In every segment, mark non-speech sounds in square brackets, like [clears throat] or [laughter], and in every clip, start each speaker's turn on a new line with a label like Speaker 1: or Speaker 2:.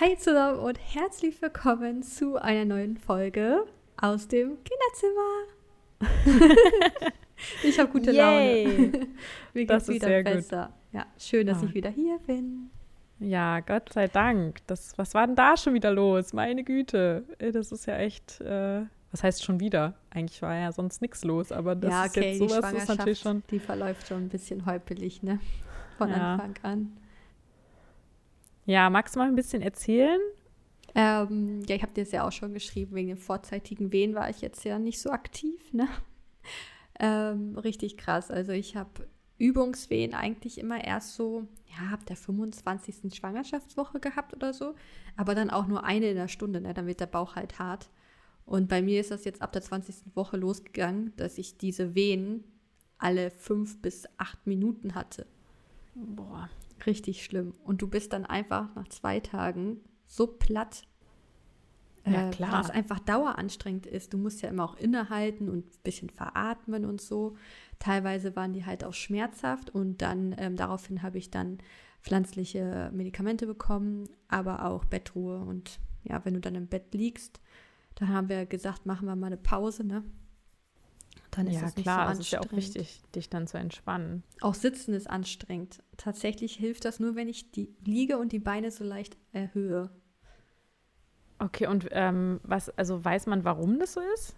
Speaker 1: Hi zusammen und herzlich willkommen zu einer neuen Folge aus dem Kinderzimmer. [laughs] ich habe gute
Speaker 2: Yay.
Speaker 1: Laune. [laughs] Mir
Speaker 2: Das ist
Speaker 1: wieder
Speaker 2: sehr gut.
Speaker 1: besser. Ja, schön, dass
Speaker 2: Ah.
Speaker 1: ich wieder hier bin.
Speaker 2: Ja, Gott sei Dank. Das, was war denn da schon wieder los? Meine Güte. Ey, Das ist ja echt. Äh, was heißt schon wieder? Eigentlich war ja sonst nichts los, aber das
Speaker 1: ja,
Speaker 2: ist
Speaker 1: okay,
Speaker 2: jetzt
Speaker 1: die
Speaker 2: sowas ist
Speaker 1: Schwangerschaft,
Speaker 2: natürlich schon.
Speaker 1: die verläuft schon ein bisschen holpelig, ne? Von
Speaker 2: Ja.
Speaker 1: Anfang an.
Speaker 2: Ja, magst du mal ein bisschen erzählen?
Speaker 1: Ähm, ja, ich habe dir das ja auch schon geschrieben, wegen den vorzeitigen Wehen war ich jetzt ja nicht so aktiv, ne? [laughs] Ähm, richtig krass. Also ich habe Übungswehen eigentlich immer erst so, ja, ab der 25. Schwangerschaftswoche gehabt oder so, aber dann auch nur eine in der Stunde, ne? Dann wird der Bauch halt hart. Und bei mir ist das jetzt ab der 20. Woche losgegangen, dass ich diese Wehen alle fünf bis acht Minuten hatte.
Speaker 2: Boah.
Speaker 1: Richtig schlimm. Und du bist dann einfach nach zwei Tagen so platt.
Speaker 2: Ja,
Speaker 1: äh,
Speaker 2: klar.
Speaker 1: Weil es einfach daueranstrengend ist. Du musst ja immer auch innehalten und ein bisschen veratmen und so. Teilweise waren die halt auch schmerzhaft und dann ähm, daraufhin habe ich dann pflanzliche Medikamente bekommen, aber auch Bettruhe. Und ja, wenn du dann im Bett liegst, dann haben wir gesagt, machen wir mal eine Pause, ne? Dann ist
Speaker 2: Ja,
Speaker 1: das nicht
Speaker 2: klar,
Speaker 1: so
Speaker 2: es ist ja auch
Speaker 1: anstrengend.
Speaker 2: wichtig, dich dann zu entspannen.
Speaker 1: Auch Sitzen ist anstrengend. Tatsächlich hilft das nur, wenn ich die liege und die Beine so leicht erhöhe.
Speaker 2: Okay, und ähm, was, also weiß man, warum das so ist?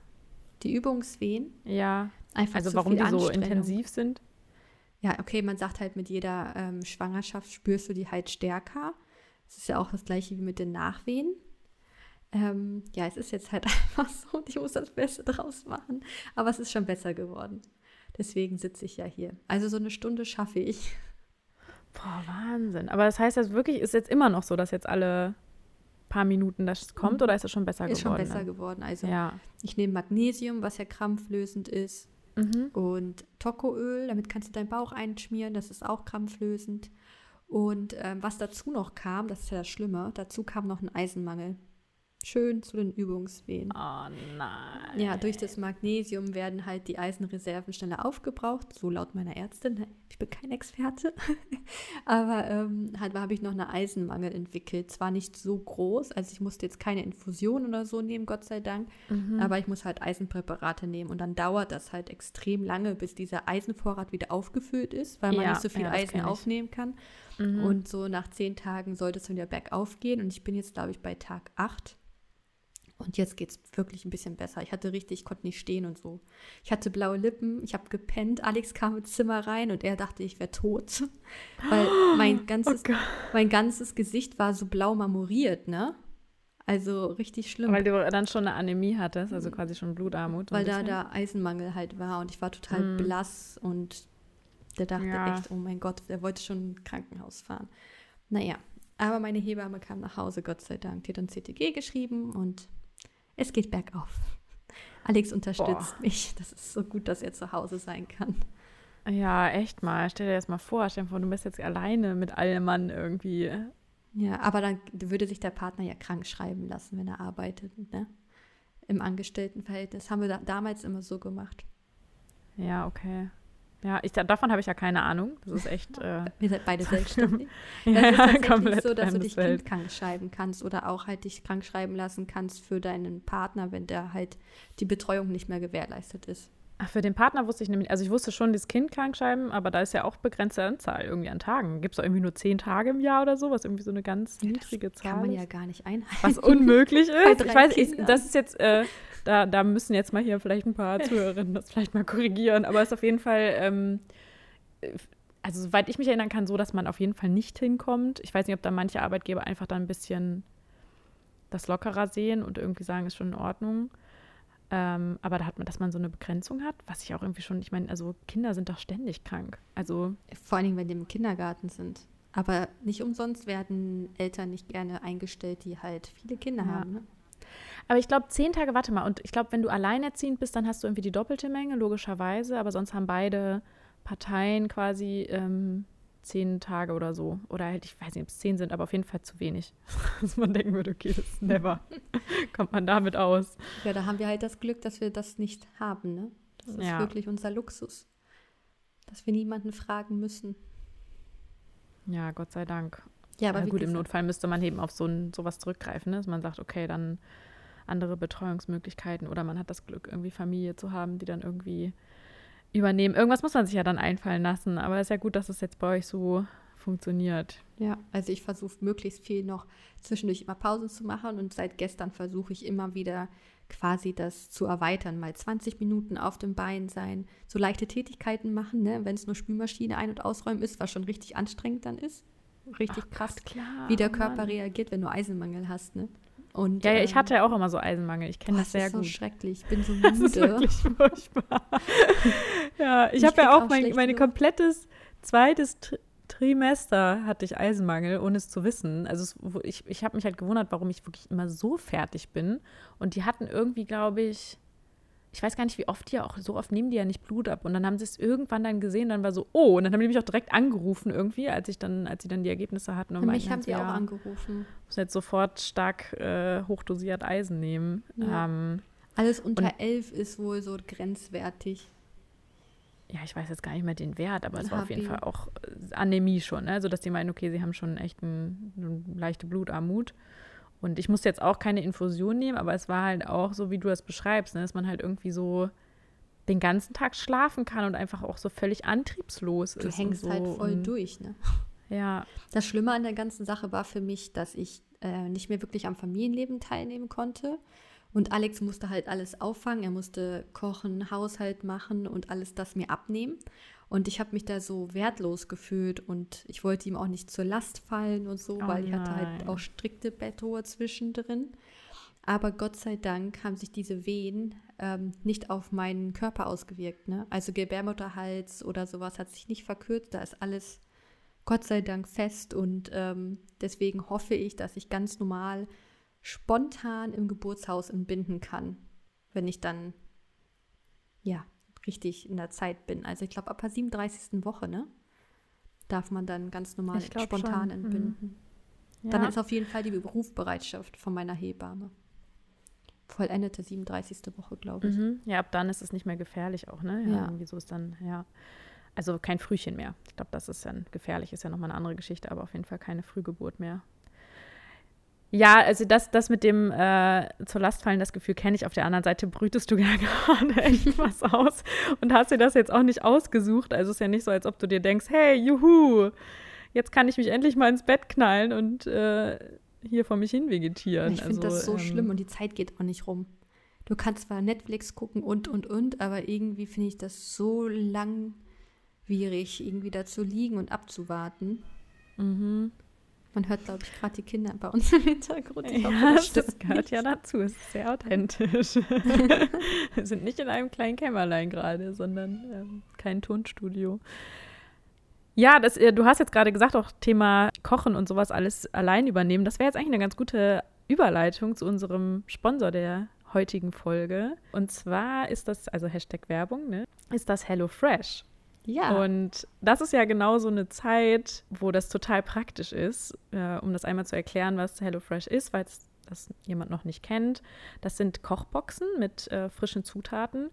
Speaker 1: Die Übungswehen,
Speaker 2: Ja,
Speaker 1: einfach
Speaker 2: also
Speaker 1: zu
Speaker 2: warum
Speaker 1: viel
Speaker 2: die so intensiv sind?
Speaker 1: Ja, okay, man sagt halt, mit jeder ähm, Schwangerschaft spürst du die halt stärker. Es ist ja auch das gleiche wie mit den Nachwehen. Ähm, ja, es ist jetzt halt [laughs] einfach so und ich muss das Beste draus machen. Aber es ist schon besser geworden. Deswegen sitze ich ja hier. Also so eine Stunde schaffe ich.
Speaker 2: Boah, Wahnsinn. Aber das heißt, das wirklich ist jetzt immer noch so, dass jetzt alle paar Minuten das kommt
Speaker 1: Mhm.
Speaker 2: oder ist es schon besser
Speaker 1: Ist schon
Speaker 2: geworden?
Speaker 1: besser
Speaker 2: dann?
Speaker 1: geworden. Also
Speaker 2: Ja.
Speaker 1: ich nehme Magnesium, was ja krampflösend ist.
Speaker 2: Mhm.
Speaker 1: Und Tokoöl, damit kannst du deinen Bauch einschmieren, das ist auch krampflösend. Und ähm, was dazu noch kam, das ist ja das Schlimme, dazu kam noch ein Eisenmangel. Schön zu den Übungswehen.
Speaker 2: Oh nein.
Speaker 1: Ja, durch das Magnesium werden halt die Eisenreserven schneller aufgebraucht, so laut meiner Ärztin. Ich bin kein Experte. [laughs] Aber ähm, halt habe ich noch einen Eisenmangel entwickelt. Zwar nicht so groß, also ich musste jetzt keine Infusion oder so nehmen, Gott sei Dank.
Speaker 2: Mhm.
Speaker 1: Aber ich muss halt Eisenpräparate nehmen und dann dauert das halt extrem lange, bis dieser Eisenvorrat wieder aufgefüllt ist, weil man
Speaker 2: Ja,
Speaker 1: nicht so viel
Speaker 2: ja,
Speaker 1: Eisen aufnehmen kann.
Speaker 2: Mhm.
Speaker 1: Und so nach zehn Tagen sollte es wieder bergauf gehen und ich bin jetzt, glaube ich, bei Tag 8. Und jetzt geht es wirklich ein bisschen besser. Ich hatte richtig, ich konnte nicht stehen und so. Ich hatte blaue Lippen, ich habe gepennt. Alex kam ins Zimmer rein und er dachte, ich wäre tot. [gasps] Weil mein ganzes,
Speaker 2: Oh
Speaker 1: mein ganzes Gesicht war so blau marmoriert, ne? Also richtig schlimm.
Speaker 2: Weil du dann schon eine Anämie hattest, also quasi schon Blutarmut.
Speaker 1: weil da der Eisenmangel halt war und ich war total
Speaker 2: Mm.
Speaker 1: blass und der dachte
Speaker 2: Ja.
Speaker 1: echt, oh mein Gott, der wollte schon ins Krankenhaus fahren. Naja, aber meine Hebamme kam nach Hause, Gott sei Dank. Die hat dann CTG geschrieben und es geht bergauf. Alex unterstützt mich. Das ist so gut, dass er zu Hause sein kann.
Speaker 2: Ja, echt mal. Stell dir das mal vor. Stell dir vor, du bist jetzt alleine mit allem Mann irgendwie.
Speaker 1: Ja, aber dann würde sich der Partner ja krank schreiben lassen, wenn er arbeitet, ne? Im Angestelltenverhältnis. Haben wir da, damals immer so gemacht.
Speaker 2: Ja, okay. Ja, ich, davon habe ich ja keine Ahnung. Das ist echt. [laughs] Äh,
Speaker 1: Wir sind beide [laughs] selbstständig. [laughs]
Speaker 2: ja,
Speaker 1: Das ist tatsächlich
Speaker 2: komplett
Speaker 1: so, dass du dich
Speaker 2: Feld.
Speaker 1: krank schreiben kannst oder auch halt dich krank schreiben lassen kannst für deinen Partner, wenn der halt die Betreuung nicht mehr gewährleistet ist.
Speaker 2: Ach, für den Partner wusste ich nämlich, also ich wusste schon, das Kind krankschreiben, aber da ist ja auch begrenzte Anzahl irgendwie an Tagen. Gibt es irgendwie nur zehn Tage im Jahr oder so, was irgendwie so eine ganz niedrige Zahl
Speaker 1: Kann man
Speaker 2: ist?
Speaker 1: ja gar nicht einhalten.
Speaker 2: was unmöglich ist. Ich weiß, ich, das ist jetzt, äh, da, da müssen jetzt mal hier vielleicht ein paar [laughs] Zuhörerinnen das vielleicht mal korrigieren, aber es ist auf jeden Fall, ähm, äh, also soweit ich mich erinnern kann, so, dass man auf jeden Fall nicht hinkommt. Ich weiß nicht, ob da manche Arbeitgeber einfach dann ein bisschen das lockerer sehen und irgendwie sagen, ist schon in Ordnung. Ähm, aber da hat man, dass man so eine Begrenzung hat, was ich auch irgendwie schon, ich meine, also Kinder sind doch ständig krank. Also
Speaker 1: Vor allen Dingen, wenn die im Kindergarten sind. Aber nicht umsonst werden Eltern nicht gerne eingestellt, die halt viele Kinder
Speaker 2: Ja.
Speaker 1: haben. Ne?
Speaker 2: Aber ich glaube, zehn Tage, warte mal, und ich glaube, wenn du alleinerziehend bist, dann hast du irgendwie die doppelte Menge, logischerweise, aber sonst haben beide Parteien quasi ähm, zehn Tage oder so. Oder halt, ich weiß nicht, ob es zehn sind, aber auf jeden Fall zu wenig. [laughs] Dass man denken würde, okay, das ist never. [laughs] Kommt man damit aus.
Speaker 1: Ja, da haben wir halt das Glück, dass wir das nicht haben. Ne? Das ist
Speaker 2: Ja.
Speaker 1: wirklich unser Luxus. Dass wir niemanden fragen müssen.
Speaker 2: Ja, Gott sei Dank. Ja, aber ja, gut, im Notfall müsste man eben auf so ein, sowas zurückgreifen, ne? dass man sagt, okay, dann andere Betreuungsmöglichkeiten oder man hat das Glück, irgendwie Familie zu haben, die dann irgendwie übernehmen. Irgendwas muss man sich ja dann einfallen lassen, aber es ist ja gut, dass es jetzt bei euch so funktioniert.
Speaker 1: Ja, also ich versuche möglichst viel noch zwischendurch immer Pausen zu machen und seit gestern versuche ich immer wieder quasi das zu erweitern, mal 20 Minuten auf dem Bein sein, so leichte Tätigkeiten machen, ne? wenn es nur Spülmaschine ein- und ausräumen ist, was schon richtig anstrengend dann ist. Richtig Ach, krass, klar, wie der oh Körper Mann. reagiert, wenn du Eisenmangel hast. Ne?
Speaker 2: Und, ja, ja, ich ähm, hatte ja auch immer so Eisenmangel. Ich kenne das sehr gut.
Speaker 1: Das ist so schrecklich. Ich bin so müde. [laughs] das ist wirklich furchtbar. [laughs]
Speaker 2: ja, ich, ich habe ja auch mein, mein komplettes zweites Trimester hatte ich Eisenmangel, ohne es zu wissen. Also es, ich, ich habe mich halt gewundert, warum ich wirklich immer so fertig bin. Und die hatten irgendwie, glaube ich, ich weiß gar nicht, wie oft die auch, so oft nehmen die ja nicht Blut ab. Und dann haben sie es irgendwann dann gesehen, dann war so, oh, und dann haben die mich auch direkt angerufen irgendwie, als ich dann, als sie dann die Ergebnisse hatten. Und
Speaker 1: mich haben sie ja, auch angerufen.
Speaker 2: Muss jetzt sofort stark äh, hochdosiert Eisen nehmen. Ja. Ähm,
Speaker 1: Alles unter elf ist wohl so grenzwertig.
Speaker 2: Ja, ich weiß jetzt gar nicht mehr den Wert, aber es war auf jeden Fall auch äh, Anämie schon, ne? also dass die meinen, okay, sie haben schon echt eine leichte Blutarmut. Und ich musste jetzt auch keine Infusion nehmen, aber es war halt auch so, wie du das beschreibst, ne? dass man halt irgendwie so den ganzen Tag schlafen kann und einfach auch so völlig antriebslos
Speaker 1: du
Speaker 2: ist.
Speaker 1: Du hängst halt voll und durch, ne?
Speaker 2: Ja.
Speaker 1: Das Schlimme an der ganzen Sache war für mich, dass ich äh, nicht mehr wirklich am Familienleben teilnehmen konnte. Und Alex musste halt alles auffangen. Er musste kochen, Haushalt machen und alles das mir abnehmen. Und ich habe mich da so wertlos gefühlt und ich wollte ihm auch nicht zur Last fallen und so, oh weil ich hatte halt auch strikte Bettruhe zwischendrin. Aber Gott sei Dank haben sich diese Wehen ähm, nicht auf meinen Körper ausgewirkt. Ne? Also Gebärmutterhals oder sowas hat sich nicht verkürzt. Da ist alles Gott sei Dank fest und ähm, deswegen hoffe ich, dass ich ganz normal spontan im Geburtshaus entbinden kann, wenn ich dann ja richtig in der Zeit bin. Also ich glaube, ab der 37. Woche, ne? Darf man dann ganz normal spontan schon. entbinden. Mhm. Dann ist auf jeden Fall die Berufsbereitschaft von meiner Hebamme. Vollendete 37. Woche, glaube ich.
Speaker 2: Mhm. Ja, ab dann ist es nicht mehr gefährlich auch, ne? Ja, ja. Irgendwie so ist dann, ja. Also kein Frühchen mehr. Ich glaube, das ist dann gefährlich, ist ja nochmal eine andere Geschichte, aber auf jeden Fall keine Frühgeburt mehr. Ja, also das, das mit dem äh, zur Last fallen, das Gefühl kenne ich. Auf der anderen Seite brütest du [laughs] ja gerade echt was aus und hast dir das jetzt auch nicht ausgesucht. Also es ist ja nicht so, als ob du dir denkst, hey, juhu, jetzt kann ich mich endlich mal ins Bett knallen und äh, hier vor mich hin vegetieren.
Speaker 1: Ich finde also, das so ähm, schlimm und die Zeit geht auch nicht rum. Du kannst zwar Netflix gucken und, und, und, aber irgendwie finde ich das so langwierig, irgendwie da zu liegen und abzuwarten.
Speaker 2: Mhm.
Speaker 1: Man hört, glaube ich, gerade die Kinder bei uns im Hintergrund.
Speaker 2: Ich ja, das, das gehört ja dazu. Es ist sehr authentisch. [laughs] Wir sind nicht in einem kleinen Kämmerlein gerade, sondern ähm, kein Tonstudio. Ja, das, äh, du hast jetzt gerade gesagt, auch Thema Kochen und sowas alles allein übernehmen. Das wäre jetzt eigentlich eine ganz gute Überleitung zu unserem Sponsor der heutigen Folge. Und zwar ist das, also Hashtag Werbung, ne, ist das HelloFresh.
Speaker 1: Ja.
Speaker 2: Und das ist ja genau so eine Zeit, wo das total praktisch ist, äh, um das einmal zu erklären, was HelloFresh ist, weil es das jemand noch nicht kennt. Das sind Kochboxen mit äh, frischen Zutaten.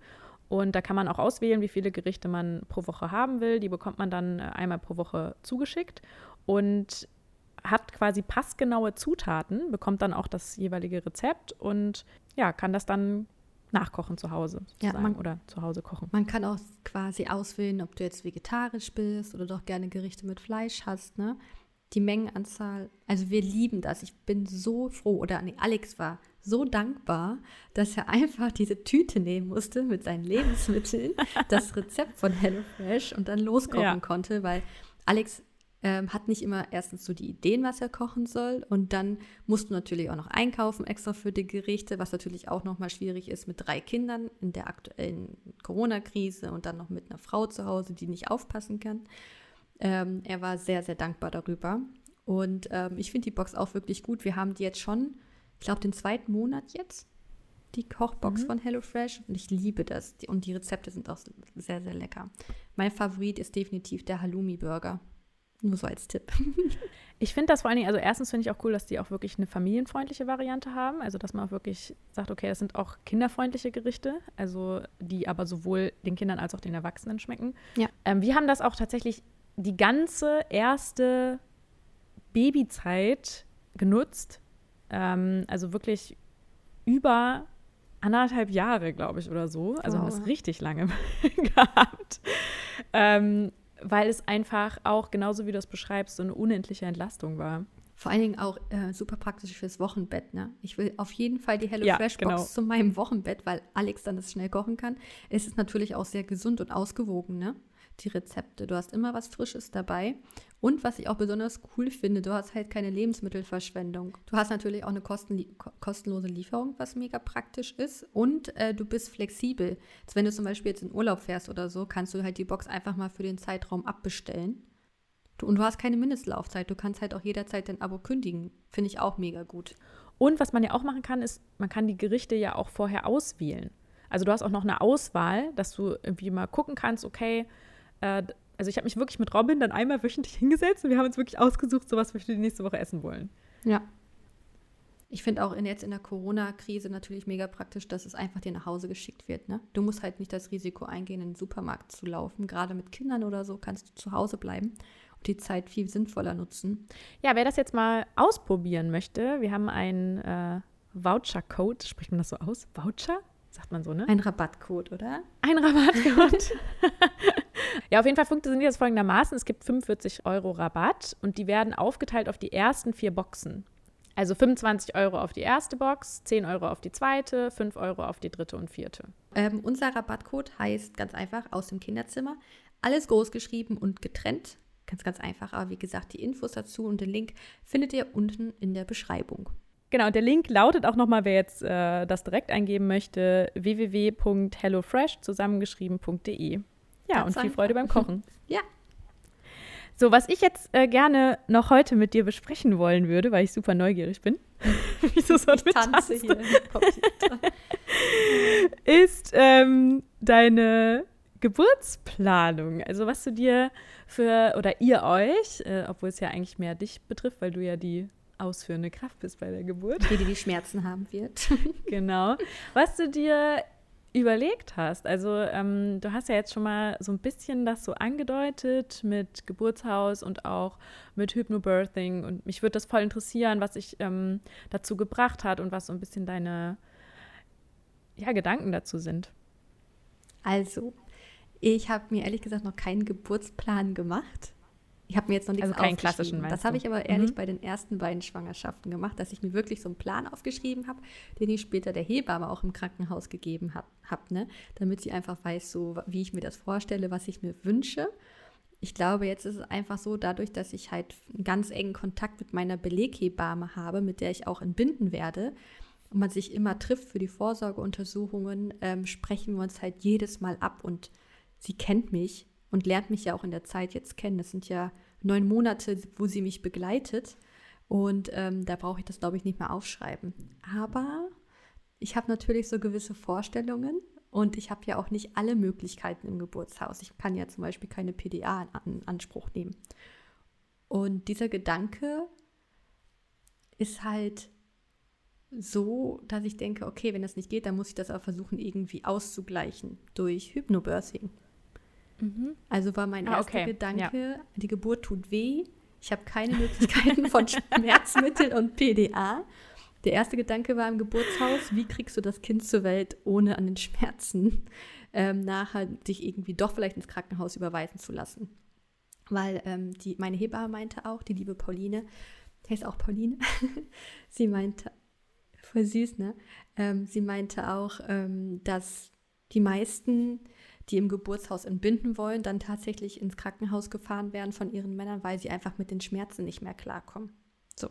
Speaker 2: Und da kann man auch auswählen, wie viele Gerichte man pro Woche haben will. Die bekommt man dann äh, einmal pro Woche zugeschickt und hat quasi passgenaue Zutaten, bekommt dann auch das jeweilige Rezept und ja, kann das dann nachkochen zu Hause
Speaker 1: ja, man,
Speaker 2: oder zu Hause kochen.
Speaker 1: Man kann auch quasi auswählen, ob du jetzt vegetarisch bist oder doch gerne Gerichte mit Fleisch hast, ne? Die Mengenanzahl, also wir lieben das. Ich bin so froh, oder nee, Alex war so dankbar, dass er einfach diese Tüte nehmen musste mit seinen Lebensmitteln, das Rezept von HelloFresh und dann loskochen ja. konnte, weil Alex ähm, hat nicht immer erstens so die Ideen, was er kochen soll. Und dann musst du natürlich auch noch einkaufen extra für die Gerichte, was natürlich auch nochmal schwierig ist mit drei Kindern in der aktuellen Corona-Krise und dann noch mit einer Frau zu Hause, die nicht aufpassen kann. Ähm, er war sehr, sehr dankbar darüber. Und ähm, ich finde die Box auch wirklich gut. Wir haben die jetzt schon, ich glaube, den zweiten Monat jetzt, die Kochbox mhm. von HelloFresh. Und ich liebe das. Und die Rezepte sind auch sehr, sehr lecker. Mein Favorit ist definitiv der Halloumi-Burger. Nur so als Tipp. [laughs]
Speaker 2: Ich finde das vor allen Dingen, also erstens finde ich auch cool, dass die auch wirklich eine familienfreundliche Variante haben. Also, dass man auch wirklich sagt, okay, das sind auch kinderfreundliche Gerichte, also die aber sowohl den Kindern als auch den Erwachsenen schmecken.
Speaker 1: Ja.
Speaker 2: Ähm, wir haben das auch tatsächlich die ganze erste Babyzeit genutzt. Ähm, also wirklich über anderthalb Jahre, glaube ich, oder so. Also wow. haben es richtig lange [laughs] gehabt. Ähm, weil es einfach auch, genauso wie du es beschreibst, so eine unendliche Entlastung war.
Speaker 1: Vor allen Dingen auch äh, super praktisch fürs Wochenbett. Ne? Ich will auf jeden Fall die HelloFresh ja, Box genau. zu meinem Wochenbett, weil Alex dann das schnell kochen kann. Es ist natürlich auch sehr gesund und ausgewogen, ne? Die Rezepte. Du hast immer was Frisches dabei. Und was ich auch besonders cool finde, du hast halt keine Lebensmittelverschwendung. Du hast natürlich auch eine kostenlose Lieferung, was mega praktisch ist. Und äh, du bist flexibel. Also wenn du zum Beispiel jetzt in Urlaub fährst oder so, kannst du halt die Box einfach mal für den Zeitraum abbestellen. Du, und du hast keine Mindestlaufzeit. Du kannst halt auch jederzeit dein Abo kündigen. Finde ich auch mega gut.
Speaker 2: Und was man ja auch machen kann, ist, man kann die Gerichte ja auch vorher auswählen. Also du hast auch noch eine Auswahl, dass du irgendwie mal gucken kannst, okay, äh, also ich habe mich wirklich mit Robin dann einmal wöchentlich [laughs] hingesetzt und wir haben uns wirklich ausgesucht, so was wir für die nächste Woche essen wollen.
Speaker 1: Ja. Ich finde auch in, jetzt in der Corona-Krise natürlich mega praktisch, dass es einfach dir nach Hause geschickt wird. Ne? Du musst halt nicht das Risiko eingehen, in den Supermarkt zu laufen. Gerade mit Kindern oder so kannst du zu Hause bleiben die Zeit viel sinnvoller nutzen.
Speaker 2: Ja, wer das jetzt mal ausprobieren möchte, wir haben einen äh, Voucher-Code, spricht man das so aus? Voucher? Sagt man so, ne?
Speaker 1: Ein Rabattcode, oder?
Speaker 2: Ein Rabattcode. [laughs] [laughs] ja, auf jeden Fall funktioniert das folgendermaßen. Es gibt 45 Euro Rabatt und die werden aufgeteilt auf die ersten vier Boxen. Also 25 Euro auf die erste Box, 10 Euro auf die zweite, 5 Euro auf die dritte und vierte.
Speaker 1: Ähm, unser Rabattcode heißt ganz einfach aus dem Kinderzimmer. Alles groß geschrieben und getrennt. Ganz, ganz einfach. Aber wie gesagt, die Infos dazu und den Link findet ihr unten in der Beschreibung.
Speaker 2: Genau, und der Link lautet auch nochmal, wer jetzt äh, das direkt eingeben möchte, www.hellofresh zusammengeschrieben.de. Ja, und viel. Freude beim Kochen. [laughs]
Speaker 1: ja.
Speaker 2: So, was ich jetzt äh, gerne noch heute mit dir besprechen wollen würde, weil ich super neugierig bin, [laughs] wieso so ich tanze hier [laughs] ist ähm, deine Geburtsplanung. Also was du dir für, oder ihr euch, äh, obwohl es ja eigentlich mehr dich betrifft, weil du ja die ausführende Kraft bist bei der Geburt.
Speaker 1: Die, die die Schmerzen haben wird.
Speaker 2: genau. Was du dir überlegt hast. Also ähm, du hast ja jetzt schon mal so ein bisschen das so angedeutet mit Geburtshaus und auch mit Hypnobirthing und mich würde das voll interessieren, was sich ähm, dazu gebracht hat und was so ein bisschen deine ja, Gedanken dazu sind.
Speaker 1: Also, ich habe mir ehrlich gesagt noch keinen Geburtsplan gemacht. Ich habe mir jetzt noch nichts
Speaker 2: also keinen klassischen
Speaker 1: Das habe ich aber ehrlich mhm. bei den ersten beiden Schwangerschaften gemacht, dass ich mir wirklich so einen Plan aufgeschrieben habe, den ich später der Hebamme auch im Krankenhaus gegeben habe, hab, ne? damit sie einfach weiß, so wie ich mir das vorstelle, was ich mir wünsche. Ich glaube, jetzt ist es einfach so, dadurch, dass ich halt einen ganz engen Kontakt mit meiner Beleghebamme habe, mit der ich auch entbinden werde, und man sich immer trifft für die Vorsorgeuntersuchungen, ähm, sprechen wir uns halt jedes Mal ab und sie kennt mich und lernt mich ja auch in der Zeit jetzt kennen. Das sind ja neun Monate, wo sie mich begleitet. Und ähm, da brauche ich das, glaube ich, nicht mehr aufschreiben. Aber ich habe natürlich so gewisse Vorstellungen und ich habe ja auch nicht alle Möglichkeiten im Geburtshaus. Ich kann ja zum Beispiel keine PDA in Anspruch nehmen. Und dieser Gedanke ist halt so, dass ich denke, okay, wenn das nicht geht, dann muss ich das aber versuchen, irgendwie auszugleichen durch Hypnobirthing. Mhm. Also war mein ah, erster okay. Gedanke, ja. die Geburt tut weh. Ich habe keine Möglichkeiten von [laughs] Schmerzmitteln und PDA. Der erste Gedanke war im Geburtshaus, wie kriegst du das Kind zur Welt, ohne an den Schmerzen ähm, nachher dich irgendwie doch vielleicht ins Krankenhaus überweisen zu lassen. Weil ähm, die, meine Hebamme meinte auch, die liebe Pauline, die heißt auch Pauline, [laughs] sie meinte, voll süß, ne? Ähm, sie meinte auch, ähm, dass die meisten die im Geburtshaus entbinden wollen, dann tatsächlich ins Krankenhaus gefahren werden von ihren Männern, weil sie einfach mit den Schmerzen nicht mehr klarkommen. So.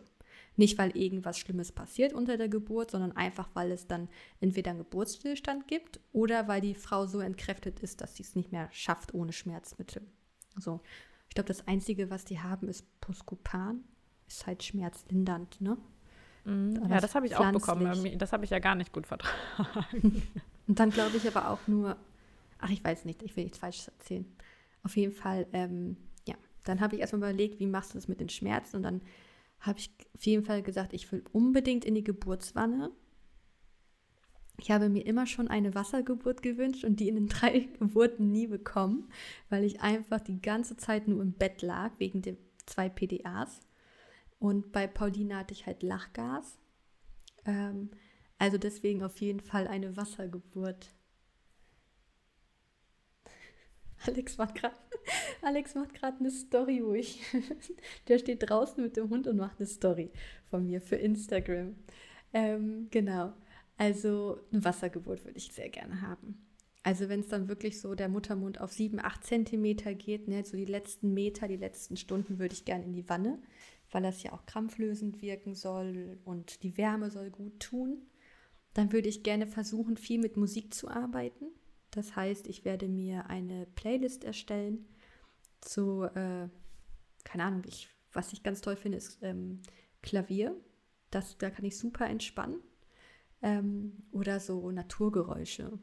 Speaker 1: Nicht, weil irgendwas Schlimmes passiert unter der Geburt, sondern einfach, weil es dann entweder einen Geburtsstillstand gibt oder weil die Frau so entkräftet ist, dass sie es nicht mehr schafft ohne Schmerzmittel. So. Ich glaube, das Einzige, was die haben, ist Poscopan. Ist halt schmerzlindernd, ne?
Speaker 2: Mhm. Ja, das habe ich pflanzlich. auch bekommen. Das habe ich ja gar nicht gut vertragen. [laughs]
Speaker 1: Und dann glaube ich aber auch nur Ach, ich weiß nicht, ich will nichts Falsches erzählen. Auf jeden Fall, ähm, ja, dann habe ich erstmal überlegt, wie machst du das mit den Schmerzen? Und dann habe ich auf jeden Fall gesagt, ich will unbedingt in die Geburtswanne. Ich habe mir immer schon eine Wassergeburt gewünscht und die in den [laughs] drei Geburten nie bekommen, weil ich einfach die ganze Zeit nur im Bett lag, wegen der zwei PDAs. Und bei Paulina hatte ich halt Lachgas. Ähm, also deswegen auf jeden Fall eine Wassergeburt. Alex macht gerade [laughs] Alex macht gerade eine Story, wo ich [laughs] der steht draußen mit dem Hund und macht eine Story von mir für Instagram. Ähm, genau. Also eine Wassergeburt würde ich sehr gerne haben. Also wenn es dann wirklich so der Muttermund auf 7, 8 Zentimeter geht, ne, so die letzten Meter, die letzten Stunden würde ich gerne in die Wanne, weil das ja auch krampflösend wirken soll und die Wärme soll gut tun. Dann würde ich gerne versuchen, viel mit Musik zu arbeiten. Das heißt, ich werde mir eine Playlist erstellen zu, äh, keine Ahnung, ich, was ich ganz toll finde, ist ähm, Klavier. Das, da kann ich super entspannen. Ähm, oder so Naturgeräusche.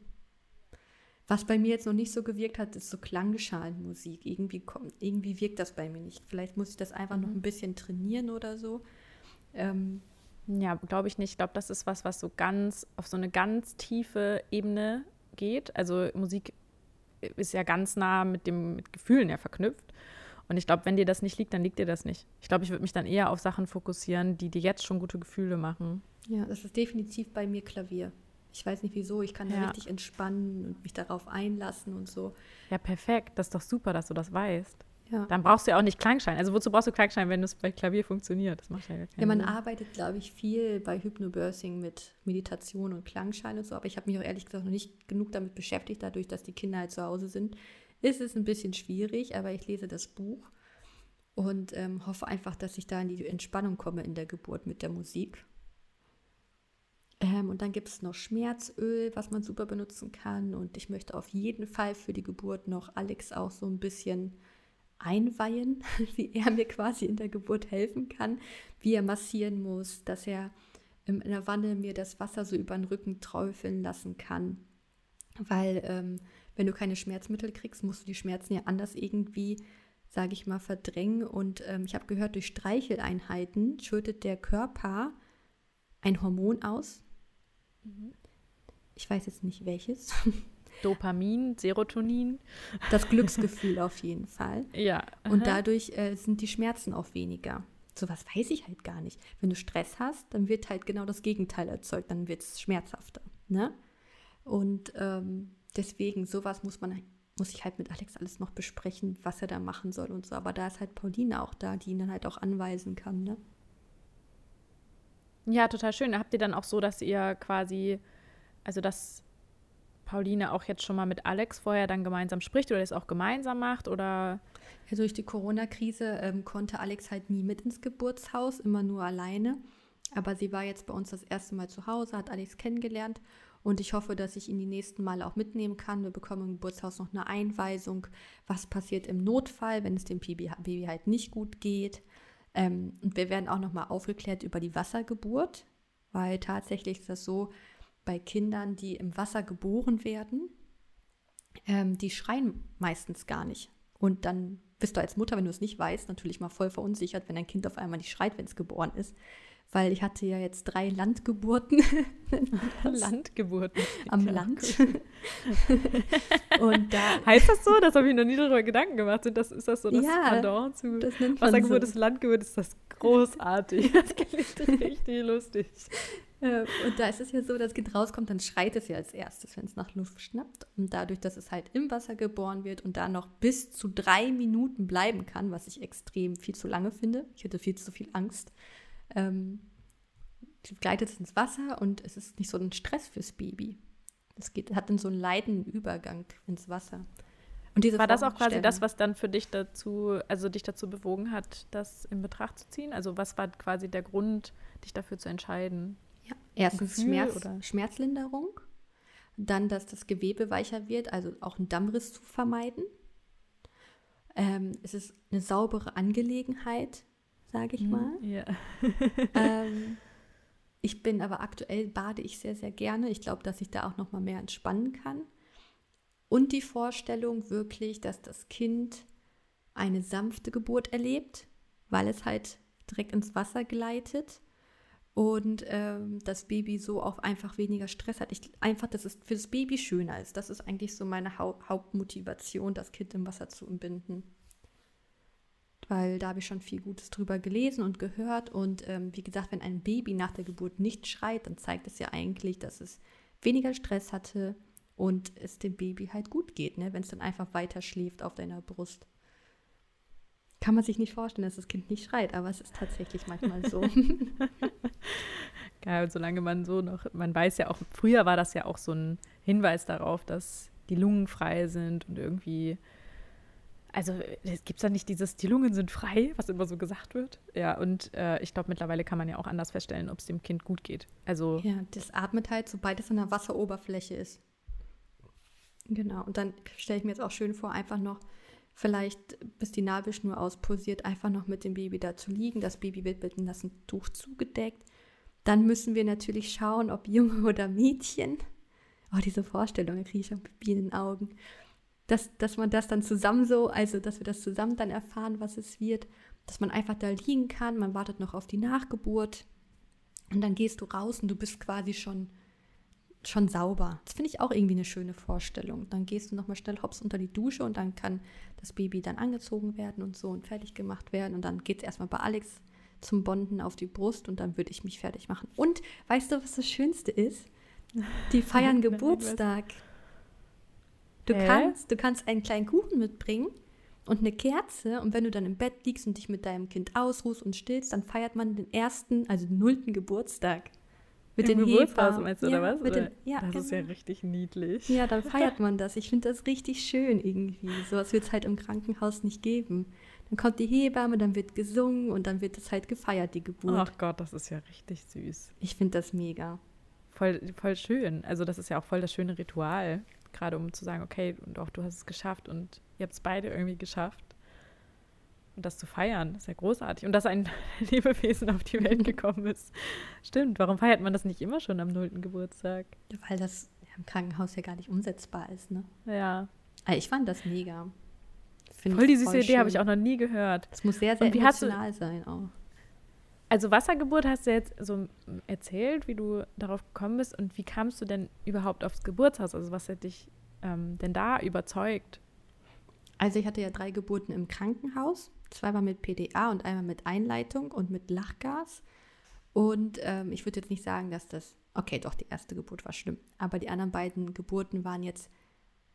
Speaker 1: Was bei mir jetzt noch nicht so gewirkt hat, ist so Klangschalenmusik. Irgendwie, kommt, irgendwie wirkt das bei mir nicht. Vielleicht muss ich das einfach mhm. noch ein bisschen trainieren oder so. Ähm,
Speaker 2: ja, glaube ich nicht. Ich glaube, das ist was, was so ganz auf so eine ganz tiefe Ebene geht. Also Musik ist ja ganz nah mit dem mit Gefühlen ja verknüpft. Und ich glaube, wenn dir das nicht liegt, dann liegt dir das nicht. Ich glaube, ich würde mich dann eher auf Sachen fokussieren, die dir jetzt schon gute Gefühle machen.
Speaker 1: Ja, das ist definitiv bei mir Klavier. Ich weiß nicht wieso, ich kann ja. da richtig entspannen und mich darauf einlassen und so.
Speaker 2: Ja, perfekt. Das ist doch super, dass du das weißt. Ja. Dann brauchst du ja auch nicht Klangschein. Also wozu brauchst du Klangschein, wenn es bei Klavier funktioniert? Das macht ja keinen
Speaker 1: Ja, man Sinn. arbeitet, glaube ich, viel bei Hypnobirthing mit Meditation und Klangschein und so. Aber ich habe mich auch ehrlich gesagt noch nicht genug damit beschäftigt, dadurch, dass die Kinder halt zu Hause sind. Ist es ein bisschen schwierig, aber ich lese das Buch und ähm, hoffe einfach, dass ich da in die Entspannung komme in der Geburt mit der Musik. Ähm, und dann gibt es noch Schmerzöl, was man super benutzen kann. Und ich möchte auf jeden Fall für die Geburt noch Alex auch so ein bisschen einweihen, [laughs] wie er mir quasi in der Geburt helfen kann, wie er massieren muss, dass er in der Wanne mir das Wasser so über den Rücken träufeln lassen kann. Weil ähm, wenn du keine Schmerzmittel kriegst, musst du die Schmerzen ja anders irgendwie, sage ich mal, verdrängen. Und ähm, ich habe gehört, durch Streicheleinheiten schüttet der Körper ein Hormon aus, ich weiß jetzt nicht welches. [laughs]
Speaker 2: Dopamin, Serotonin.
Speaker 1: Das Glücksgefühl auf jeden Fall.
Speaker 2: Ja.
Speaker 1: Aha. Und dadurch äh, sind die Schmerzen auch weniger. Sowas weiß ich halt gar nicht. Wenn du Stress hast, dann wird halt genau das Gegenteil erzeugt. Dann wird es schmerzhafter. Ne? Und ähm, deswegen, sowas muss man, muss ich halt mit Alex alles noch besprechen, was er da machen soll und so. Aber da ist halt Pauline auch da, die ihn dann halt auch anweisen kann, ne?
Speaker 2: Ja, total schön. Habt ihr dann auch so, dass ihr quasi, also dass Pauline auch jetzt schon mal mit Alex vorher dann gemeinsam spricht oder das auch gemeinsam macht oder?
Speaker 1: Ja, durch die Corona-Krise ähm, konnte Alex halt nie mit ins Geburtshaus, immer nur alleine. Aber sie war jetzt bei uns das erste Mal zu Hause, hat Alex kennengelernt und ich hoffe, dass ich ihn die nächsten Male auch mitnehmen kann. Wir bekommen im Geburtshaus noch eine Einweisung, was passiert im Notfall, wenn es dem Baby halt nicht gut geht. Ähm, und wir werden auch nochmal aufgeklärt über die Wassergeburt, weil tatsächlich ist das so, bei Kindern, die im Wasser geboren werden, ähm, die schreien meistens gar nicht. Und dann bist du als Mutter, wenn du es nicht weißt, natürlich mal voll verunsichert, wenn dein Kind auf einmal nicht schreit, wenn es geboren ist weil ich hatte ja jetzt drei Landgeburten. [laughs]
Speaker 2: Landgeburten.
Speaker 1: Am Land. [laughs]
Speaker 2: und da heißt das so? Das habe ich noch nie darüber Gedanken gemacht. Sind das, ist das so das
Speaker 1: ja,
Speaker 2: Pendant zu
Speaker 1: das
Speaker 2: Wassergeburt so. ist Landgeburt? Ist das großartig. [laughs] Das klingt richtig lustig.
Speaker 1: Und da ist es ja so, das Kind rauskommt, dann schreit es ja als erstes, wenn es nach Luft schnappt. Und dadurch, dass es halt im Wasser geboren wird und da noch bis zu drei Minuten bleiben kann, was ich extrem viel zu lange finde, ich hätte viel zu viel Angst, ähm, gleitet es ins Wasser und es ist nicht so ein Stress fürs Baby. Es geht, hat dann so einen leidenden Übergang ins Wasser.
Speaker 2: Und diese War das auch quasi das, was dann für dich dazu, also dich dazu bewogen hat, das in Betracht zu ziehen? Also was war quasi der Grund, dich dafür zu entscheiden?
Speaker 1: Erstens Schmerz, oder? Schmerzlinderung, dann, dass das Gewebe weicher wird, also auch einen Dammriss zu vermeiden. Ähm, es ist eine saubere Angelegenheit, sage ich mhm, mal.
Speaker 2: Ja. [laughs]
Speaker 1: ähm, ich bin aber aktuell bade ich sehr, sehr gerne. Ich glaube, dass ich da auch noch mal mehr entspannen kann. Und die Vorstellung wirklich, dass das Kind eine sanfte Geburt erlebt, weil es halt direkt ins Wasser gleitet und ähm, das Baby so auch einfach weniger Stress hat. Ich, einfach, dass es für das Baby schöner ist. Das ist eigentlich so meine Hau Hauptmotivation, das Kind im Wasser zu entbinden. weil da habe ich schon viel Gutes drüber gelesen und gehört. Und ähm, wie gesagt, wenn ein Baby nach der Geburt nicht schreit, dann zeigt es ja eigentlich, dass es weniger Stress hatte und es dem Baby halt gut geht, ne? wenn es dann einfach weiter schläft auf deiner Brust. Kann man sich nicht vorstellen, dass das Kind nicht schreit, aber es ist tatsächlich manchmal so. [laughs]
Speaker 2: Geil, solange man so noch, man weiß ja auch, früher war das ja auch so ein Hinweis darauf, dass die Lungen frei sind und irgendwie also es gibt ja nicht dieses, die Lungen sind frei, was immer so gesagt wird. Ja, und äh, ich glaube, mittlerweile kann man ja auch anders feststellen, ob es dem Kind gut geht. Also
Speaker 1: ja, das atmet halt, sobald es an der Wasseroberfläche ist. Genau, und dann stelle ich mir jetzt auch schön vor, einfach noch vielleicht, bis die Nabelschnur auspulsiert, einfach noch mit dem Baby da zu liegen. Das Baby wird mit einem nassen Tuch zugedeckt. Dann müssen wir natürlich schauen, ob Junge oder Mädchen. Oh, diese Vorstellung, da kriege ich schon Pipi in den Augen dass, dass man das dann zusammen so, also dass wir das zusammen dann erfahren, was es wird, dass man einfach da liegen kann, man wartet noch auf die Nachgeburt und dann gehst du raus und du bist quasi schon, schon sauber. Das finde ich auch irgendwie eine schöne Vorstellung. Dann gehst du nochmal schnell hops unter die Dusche und dann kann das Baby dann angezogen werden und so und fertig gemacht werden und dann geht es erstmal bei Alex zum Bonden auf die Brust und dann würde ich mich fertig machen. Und weißt du, was das Schönste ist? Die [laughs] feiern Geburtstag. Du Hä? kannst, du kannst einen kleinen Kuchen mitbringen und eine Kerze und wenn du dann im Bett liegst und dich mit deinem Kind ausruhst und stillst, dann feiert man den ersten, also den nullten Geburtstag.
Speaker 2: Mit Im den Geburtshaus meinst du, ja, oder was? Oder? Den, ja, das genau. ist ja genau. richtig niedlich.
Speaker 1: Ja, dann [laughs] feiert man das. Ich finde das richtig schön irgendwie. So was wird es halt im Krankenhaus nicht geben. Dann kommt die Hebamme, dann wird gesungen und dann wird es halt gefeiert, die Geburt.
Speaker 2: Ach Gott, das ist ja richtig süß.
Speaker 1: Ich finde das mega.
Speaker 2: Voll, voll schön. Also das ist ja auch voll das schöne Ritual gerade um zu sagen, okay, doch, du hast es geschafft und ihr habt es beide irgendwie geschafft. Und das zu feiern, ist ja großartig. Und dass ein [laughs] Lebewesen auf die Welt gekommen ist. Stimmt, warum feiert man das nicht immer schon am nullten Geburtstag?
Speaker 1: Weil das im Krankenhaus ja gar nicht umsetzbar ist, ne?
Speaker 2: Ja.
Speaker 1: Aber ich fand das mega.
Speaker 2: Find voll die süße Idee, habe ich auch noch nie gehört.
Speaker 1: Es muss sehr, sehr emotional sein auch.
Speaker 2: Also Wassergeburt hast du jetzt so erzählt, wie du darauf gekommen bist und wie kamst du denn überhaupt aufs Geburtshaus? Also was hat dich ähm, denn da überzeugt?
Speaker 1: Also ich hatte ja drei Geburten im Krankenhaus, zweimal mit PDA und einmal mit Einleitung und mit Lachgas. Und ähm, ich würde jetzt nicht sagen, dass das, okay, doch, die erste Geburt war schlimm, aber die anderen beiden Geburten waren jetzt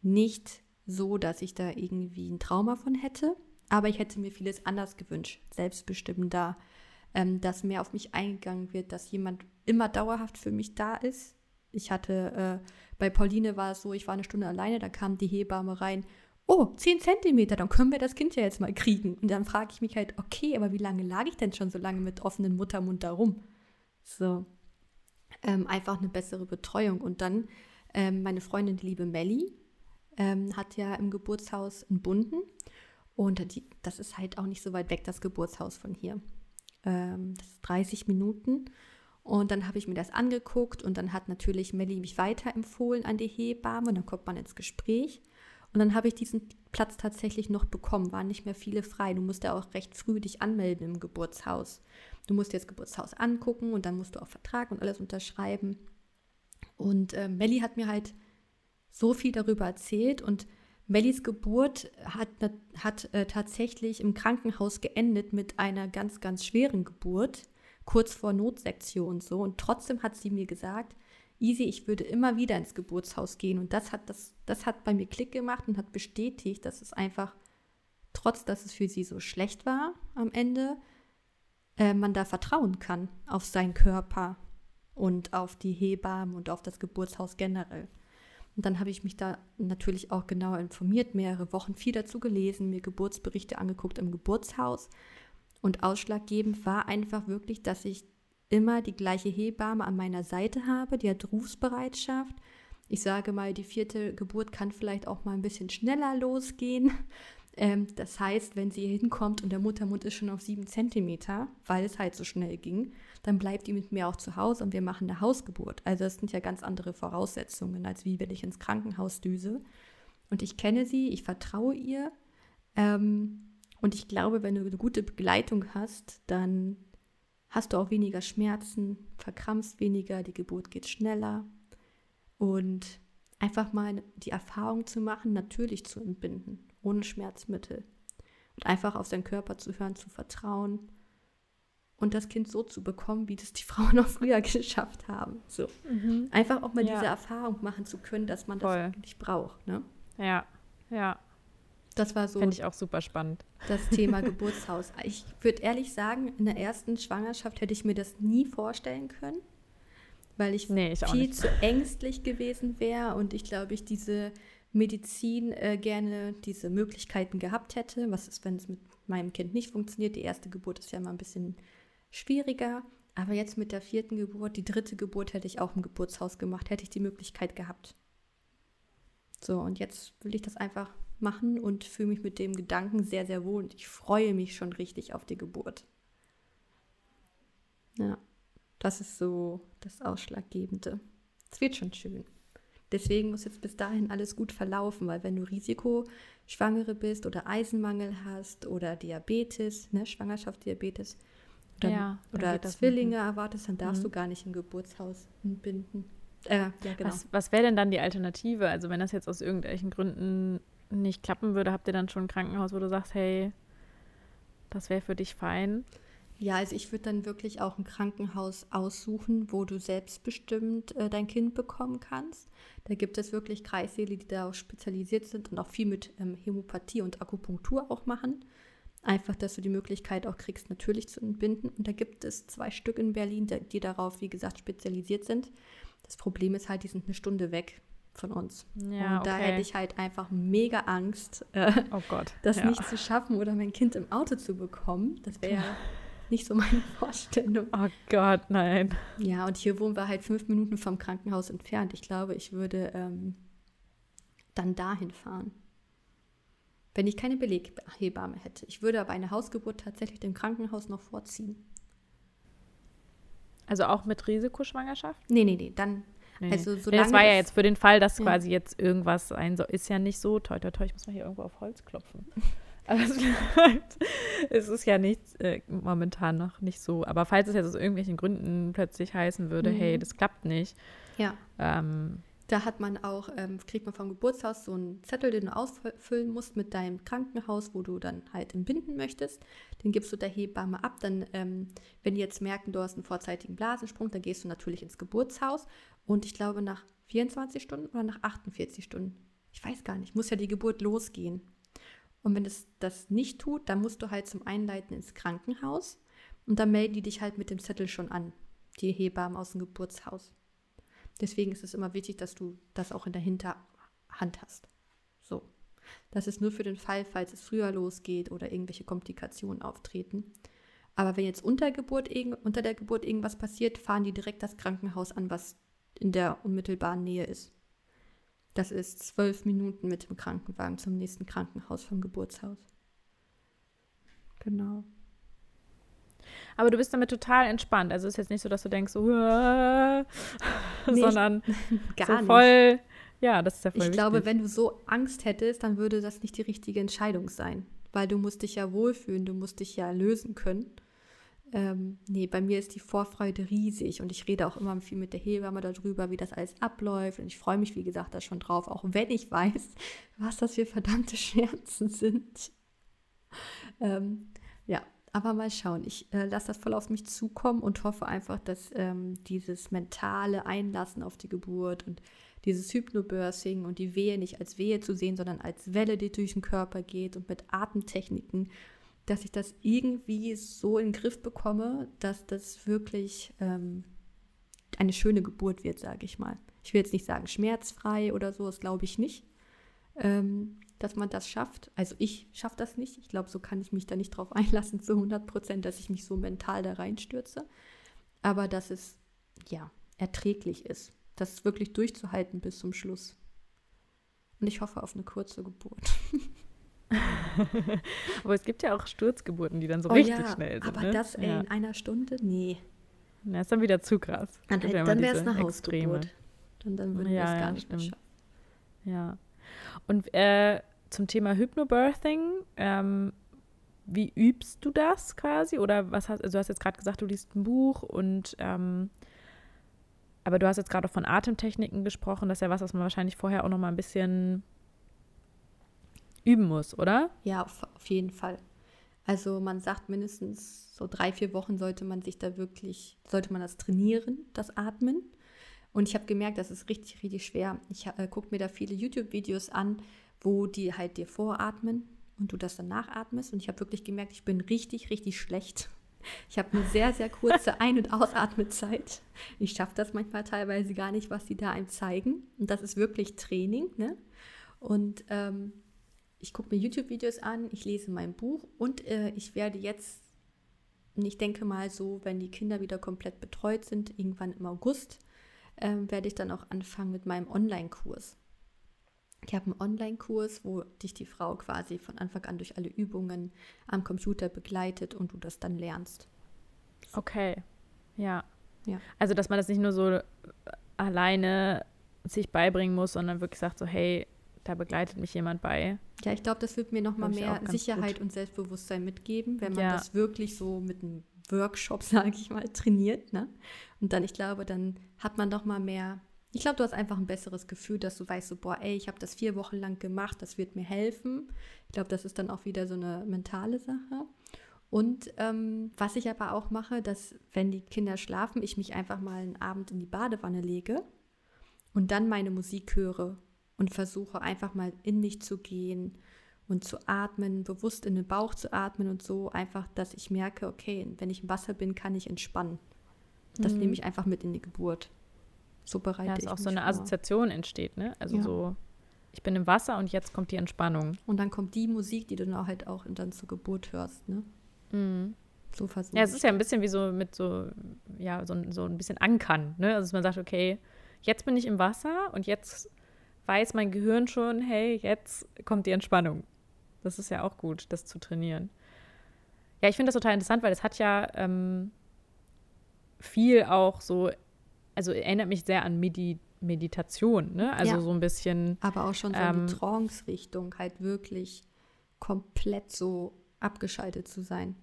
Speaker 1: nicht so, dass ich da irgendwie ein Trauma von hätte. Aber ich hätte mir vieles anders gewünscht, selbstbestimmender, ähm, dass mehr auf mich eingegangen wird, dass jemand immer dauerhaft für mich da ist. Ich hatte, äh, bei Pauline war es so, ich war eine Stunde alleine, da kam die Hebamme rein. Oh, 10 Zentimeter, dann können wir das Kind ja jetzt mal kriegen. Und dann frage ich mich halt, okay, aber wie lange lag ich denn schon so lange mit offenem Muttermund da rum? So, ähm, einfach eine bessere Betreuung. Und dann ähm, meine Freundin, die liebe Melli, ähm, hat ja im Geburtshaus einen Bunden. Und die, das ist halt auch nicht so weit weg, das Geburtshaus von hier ähm, das ist 30 Minuten. Und dann habe ich mir das angeguckt und dann hat natürlich Melli mich weiterempfohlen an die Hebamme und dann kommt man ins Gespräch. Und dann habe ich diesen Platz tatsächlich noch bekommen, waren nicht mehr viele frei. Du musst ja auch recht früh dich anmelden im Geburtshaus. Du musst dir das Geburtshaus angucken und dann musst du auch Vertrag und alles unterschreiben. Und äh, Melli hat mir halt so viel darüber erzählt und Mellies Geburt hat, hat äh, tatsächlich im Krankenhaus geendet mit einer ganz, ganz schweren Geburt, kurz vor Notsektion so. Und trotzdem hat sie mir gesagt, Easy, ich würde immer wieder ins Geburtshaus gehen. Und das hat, das, das hat bei mir Klick gemacht und hat bestätigt, dass es einfach, trotz dass es für sie so schlecht war am Ende, äh, man da vertrauen kann auf seinen Körper und auf die Hebammen und auf das Geburtshaus generell. Und dann habe ich mich da natürlich auch genauer informiert, mehrere Wochen viel dazu gelesen, mir Geburtsberichte angeguckt im Geburtshaus. Und ausschlaggebend war einfach wirklich, dass ich immer die gleiche Hebamme an meiner Seite habe, die hat Rufsbereitschaft. Ich sage mal, die vierte Geburt kann vielleicht auch mal ein bisschen schneller losgehen. Ähm, das heißt, wenn sie hinkommt und der Muttermund ist schon auf sieben Zentimeter, weil es halt so schnell ging, dann bleibt die mit mir auch zu Hause und wir machen eine Hausgeburt. Also das sind ja ganz andere Voraussetzungen, als wie wenn ich ins Krankenhaus düse. Und ich kenne sie, ich vertraue ihr. Ähm, und ich glaube, wenn du eine gute Begleitung hast, dann hast du auch weniger Schmerzen, verkrampfst weniger, die Geburt geht schneller. Und einfach mal die Erfahrung zu machen, natürlich zu entbinden, ohne Schmerzmittel. und einfach auf seinen Körper zu hören, zu vertrauen und das Kind so zu bekommen, wie das die [laughs] Frauen auch früher geschafft haben. So. Mhm. Einfach auch mal ja. diese Erfahrung machen zu können, dass man Voll. das nicht braucht. Ne?
Speaker 2: Ja, ja.
Speaker 1: Das war so.
Speaker 2: Finde ich auch super spannend.
Speaker 1: Das Thema [laughs] Geburtshaus. Ich würde ehrlich sagen, in der ersten Schwangerschaft hätte ich mir das nie vorstellen können, weil ich, nee, ich viel zu ängstlich gewesen wäre und ich glaube, ich diese Medizin äh, gerne diese Möglichkeiten gehabt hätte. Was ist, wenn es mit meinem Kind nicht funktioniert? Die erste Geburt ist ja immer ein bisschen schwieriger. Aber jetzt mit der vierten Geburt, die dritte Geburt hätte ich auch im Geburtshaus gemacht, hätte ich die Möglichkeit gehabt. So, und jetzt will ich das einfach machen und fühle mich mit dem Gedanken sehr, sehr wohl. Und ich freue mich schon richtig auf die Geburt. Ja, das ist so das Ausschlaggebende. Es wird schon schön. Deswegen muss jetzt bis dahin alles gut verlaufen, weil wenn du Risikoschwangere bist oder Eisenmangel hast oder Diabetes, ne, Schwangerschaftsdiabetes oder, ja, oder Zwillinge erwartest, dann darfst mhm. du gar nicht im Geburtshaus entbinden.
Speaker 2: Äh, ja, genau. Was, was wäre denn dann die Alternative? Also wenn das jetzt aus irgendwelchen Gründen nicht klappen würde, habt ihr dann schon ein Krankenhaus, wo du sagst, hey, das wäre für dich fein?
Speaker 1: Ja, also ich würde dann wirklich auch ein Krankenhaus aussuchen, wo du selbstbestimmt äh, dein Kind bekommen kannst. Da gibt es wirklich Kreissäle, die darauf spezialisiert sind und auch viel mit ähm, Hämopathie und Akupunktur auch machen. Einfach, dass du die Möglichkeit auch kriegst, natürlich zu entbinden. Und da gibt es zwei Stück in Berlin, die, die darauf, wie gesagt, spezialisiert sind. Das Problem ist halt, die sind eine Stunde weg von uns. Ja, und da okay. hätte ich halt einfach mega Angst, äh,
Speaker 2: oh Gott,
Speaker 1: das ja. nicht zu schaffen oder mein Kind im Auto zu bekommen. Das wäre ja [laughs] nicht so meine Vorstellung.
Speaker 2: Oh Gott, nein.
Speaker 1: Ja, und hier wohnen wir halt fünf Minuten vom Krankenhaus entfernt. Ich glaube, ich würde ähm, dann dahin fahren. Wenn ich keine Beleghebamme hätte. Ich würde aber eine Hausgeburt tatsächlich dem Krankenhaus noch vorziehen.
Speaker 2: Also auch mit Risikoschwangerschaft?
Speaker 1: Nee, nee, nee. Dann
Speaker 2: Nee. Also solange das war ja jetzt für den Fall, dass ja. quasi jetzt irgendwas sein soll. Ist ja nicht so. Toi, toi, toi, ich muss mal hier irgendwo auf Holz klopfen. [laughs] Aber es ist ja nichts, äh, momentan noch nicht so. Aber falls es jetzt aus irgendwelchen Gründen plötzlich heißen würde, mhm. hey, das klappt nicht.
Speaker 1: Ja. Ähm, da hat man auch, ähm, kriegt man vom Geburtshaus so einen Zettel, den du ausfüllen musst mit deinem Krankenhaus, wo du dann halt entbinden möchtest. Den gibst du der Hebamme ab. Dann, ähm, wenn die jetzt merken, du hast einen vorzeitigen Blasensprung, dann gehst du natürlich ins Geburtshaus. Und ich glaube, nach 24 Stunden oder nach 48 Stunden, ich weiß gar nicht, muss ja die Geburt losgehen. Und wenn es das nicht tut, dann musst du halt zum Einleiten ins Krankenhaus und dann melden die dich halt mit dem Zettel schon an, die Hebammen aus dem Geburtshaus. Deswegen ist es immer wichtig, dass du das auch in der Hinterhand hast. So. Das ist nur für den Fall, falls es früher losgeht oder irgendwelche Komplikationen auftreten. Aber wenn jetzt unter, Geburt, unter der Geburt irgendwas passiert, fahren die direkt das Krankenhaus an, was in der unmittelbaren Nähe ist. Das ist zwölf Minuten mit dem Krankenwagen zum nächsten Krankenhaus vom Geburtshaus. Genau.
Speaker 2: Aber du bist damit total entspannt. Also es ist jetzt nicht so, dass du denkst, so, [laughs] nee, sondern [laughs] gar so voll. Nicht. Ja, das ist ja voll
Speaker 1: Ich
Speaker 2: wichtig.
Speaker 1: glaube, wenn du so Angst hättest, dann würde das nicht die richtige Entscheidung sein. Weil du musst dich ja wohlfühlen, du musst dich ja lösen können. Ähm, nee, bei mir ist die Vorfreude riesig und ich rede auch immer viel mit der Hebamme darüber, wie das alles abläuft. Und ich freue mich, wie gesagt, da schon drauf, auch wenn ich weiß, was das für verdammte Schmerzen sind. Ähm, ja, aber mal schauen. Ich äh, lasse das voll auf mich zukommen und hoffe einfach, dass ähm, dieses mentale Einlassen auf die Geburt und dieses Hypnobirthing und die Wehe nicht als Wehe zu sehen, sondern als Welle, die durch den Körper geht und mit Atemtechniken, dass ich das irgendwie so in den Griff bekomme, dass das wirklich ähm, eine schöne Geburt wird, sage ich mal. Ich will jetzt nicht sagen schmerzfrei oder so, das glaube ich nicht. Ähm, dass man das schafft. Also ich schaffe das nicht. Ich glaube, so kann ich mich da nicht drauf [laughs] einlassen zu 100 Prozent, dass ich mich so mental da reinstürze. Aber dass es, ja, erträglich ist. Das wirklich durchzuhalten bis zum Schluss. Und ich hoffe auf eine kurze Geburt. [laughs] [laughs]
Speaker 2: aber es gibt ja auch Sturzgeburten, die dann so oh, richtig ja, schnell sind.
Speaker 1: Aber
Speaker 2: ne?
Speaker 1: das ja. in einer Stunde? Nee.
Speaker 2: Das ist dann wieder zu krass.
Speaker 1: Dann, dann wäre es eine Hausgeburt. Dann, dann würden ja, wir es gar nicht stimmt. mehr schaffen.
Speaker 2: Ja. Und äh, zum Thema Hypnobirthing, ähm, wie übst du das quasi? Oder was hast also du hast jetzt gerade gesagt, du liest ein Buch und ähm, aber du hast jetzt gerade auch von Atemtechniken gesprochen. Das ist ja was, was man wahrscheinlich vorher auch noch mal ein bisschen üben muss, oder?
Speaker 1: Ja, auf, auf jeden Fall. Also man sagt mindestens so drei, vier Wochen sollte man sich da wirklich, sollte man das trainieren, das Atmen. Und ich habe gemerkt, das ist richtig, richtig schwer. Ich äh, gucke mir da viele YouTube-Videos an, wo die halt dir voratmen und du das dann nachatmest. Und ich habe wirklich gemerkt, ich bin richtig, richtig schlecht. [laughs] Ich habe eine sehr, sehr kurze [laughs] Ein- und Ausatmezeit. Ich schaffe das manchmal teilweise gar nicht, was sie da einem zeigen. Und das ist wirklich Training. Ne? Und ähm, ich gucke mir YouTube-Videos an, ich lese mein Buch und äh, ich werde jetzt, ich denke mal so, wenn die Kinder wieder komplett betreut sind, irgendwann im August, äh, werde ich dann auch anfangen mit meinem Online-Kurs. Ich habe einen Online-Kurs, wo dich die Frau quasi von Anfang an durch alle Übungen am Computer begleitet und du das dann lernst.
Speaker 2: Okay, ja.
Speaker 1: Ja.
Speaker 2: Also, dass man das nicht nur so alleine sich beibringen muss, sondern wirklich sagt so, hey, da begleitet mich jemand bei.
Speaker 1: Ja, ich glaube, das wird mir nochmal mehr Sicherheit gut. und Selbstbewusstsein mitgeben, wenn man ja. das wirklich so mit einem Workshop, [laughs] sage ich mal, trainiert. Ne? Und dann, ich glaube, dann hat man doch mal mehr. Ich glaube, du hast einfach ein besseres Gefühl, dass du weißt, so, boah, ey, ich habe das vier Wochen lang gemacht, das wird mir helfen. Ich glaube, das ist dann auch wieder so eine mentale Sache. Und ähm, was ich aber auch mache, dass, wenn die Kinder schlafen, ich mich einfach mal einen Abend in die Badewanne lege und dann meine Musik höre und versuche einfach mal in mich zu gehen und zu atmen, bewusst in den Bauch zu atmen und so einfach, dass ich merke, okay, wenn ich im Wasser bin, kann ich entspannen. Das mhm. nehme ich einfach mit in die Geburt. So bereite ja,
Speaker 2: dass
Speaker 1: ich
Speaker 2: auch so eine vor. Assoziation entsteht, ne? Also ja. so, ich bin im Wasser und jetzt kommt die Entspannung.
Speaker 1: Und dann kommt die Musik, die du dann halt auch dann zur Geburt hörst, ne?
Speaker 2: Mhm. So versuche Ja, es ist ja ein bisschen wie so mit so, ja, so, so ein bisschen Ankern, ne? Also dass man sagt, okay, jetzt bin ich im Wasser und jetzt weiß mein Gehirn schon, hey, jetzt kommt die Entspannung. Das ist ja auch gut, das zu trainieren. Ja, ich finde das total interessant, weil es hat ja ähm, viel auch so, also erinnert mich sehr an Medi Meditation, ne? Also ja, so ein bisschen.
Speaker 1: Aber auch schon so ähm, in die Trance-Richtung, halt wirklich komplett so abgeschaltet zu sein.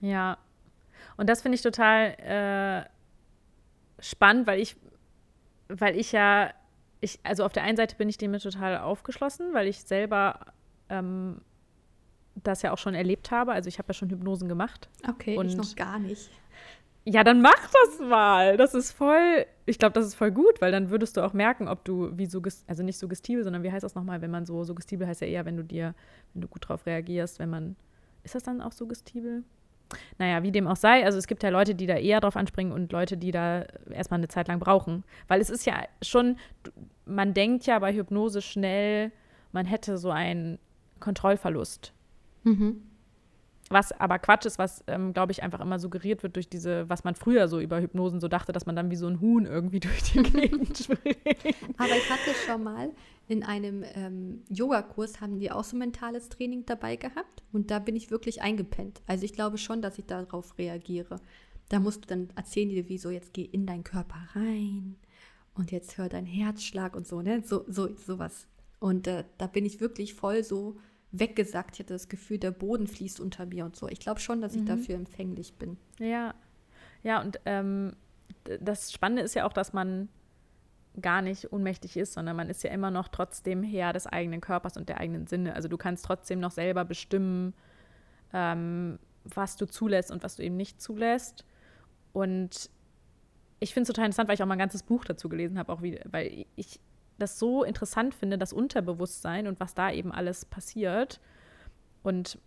Speaker 2: Ja. Und das finde ich total äh, spannend, weil ich, weil ich ja, ich, also auf der einen Seite bin ich dem total aufgeschlossen, weil ich selber ähm, das ja auch schon erlebt habe. Also ich habe ja schon Hypnosen gemacht.
Speaker 1: Okay, und ich noch gar nicht.
Speaker 2: Ja, dann mach das mal. Das ist voll, ich glaube, das ist voll gut, weil dann würdest du auch merken, ob du wie suggest, also nicht suggestibel, sondern wie heißt das nochmal, wenn man so, suggestibel heißt ja eher, wenn du dir, wenn du gut drauf reagierst, wenn man, ist das dann auch suggestibel? Naja, wie dem auch sei, also es gibt ja Leute, die da eher drauf anspringen und Leute, die da erstmal eine Zeit lang brauchen. Weil es ist ja schon, man denkt ja bei Hypnose schnell, man hätte so einen Kontrollverlust. Mhm. Was aber Quatsch ist, was, ähm, glaube ich, einfach immer suggeriert wird durch diese, was man früher so über Hypnosen so dachte, dass man dann wie so ein Huhn irgendwie [laughs] durch die Gegend springt.
Speaker 1: Aber ich hatte schon mal in einem ähm, Yogakurs, haben die auch so mentales Training dabei gehabt und da bin ich wirklich eingepennt. Also ich glaube schon, dass ich darauf reagiere. Da musst du dann erzählen dir, wie so, jetzt geh in deinen Körper rein und jetzt hör dein Herzschlag und so, ne? So, so, sowas. Und äh, da bin ich wirklich voll so weggesackt. Ich hatte das Gefühl, der Boden fließt unter mir und so. Ich glaube schon, dass ich mhm. dafür empfänglich bin.
Speaker 2: Ja, ja, und ähm, das Spannende ist ja auch, dass man gar nicht ohnmächtig ist, sondern man ist ja immer noch trotzdem Herr des eigenen Körpers und der eigenen Sinne. Also du kannst trotzdem noch selber bestimmen, ähm, was du zulässt und was du eben nicht zulässt. Und ich finde es total interessant, weil ich auch mal ein ganzes Buch dazu gelesen habe, auch wie, weil ich das so interessant finde, das Unterbewusstsein und was da eben alles passiert und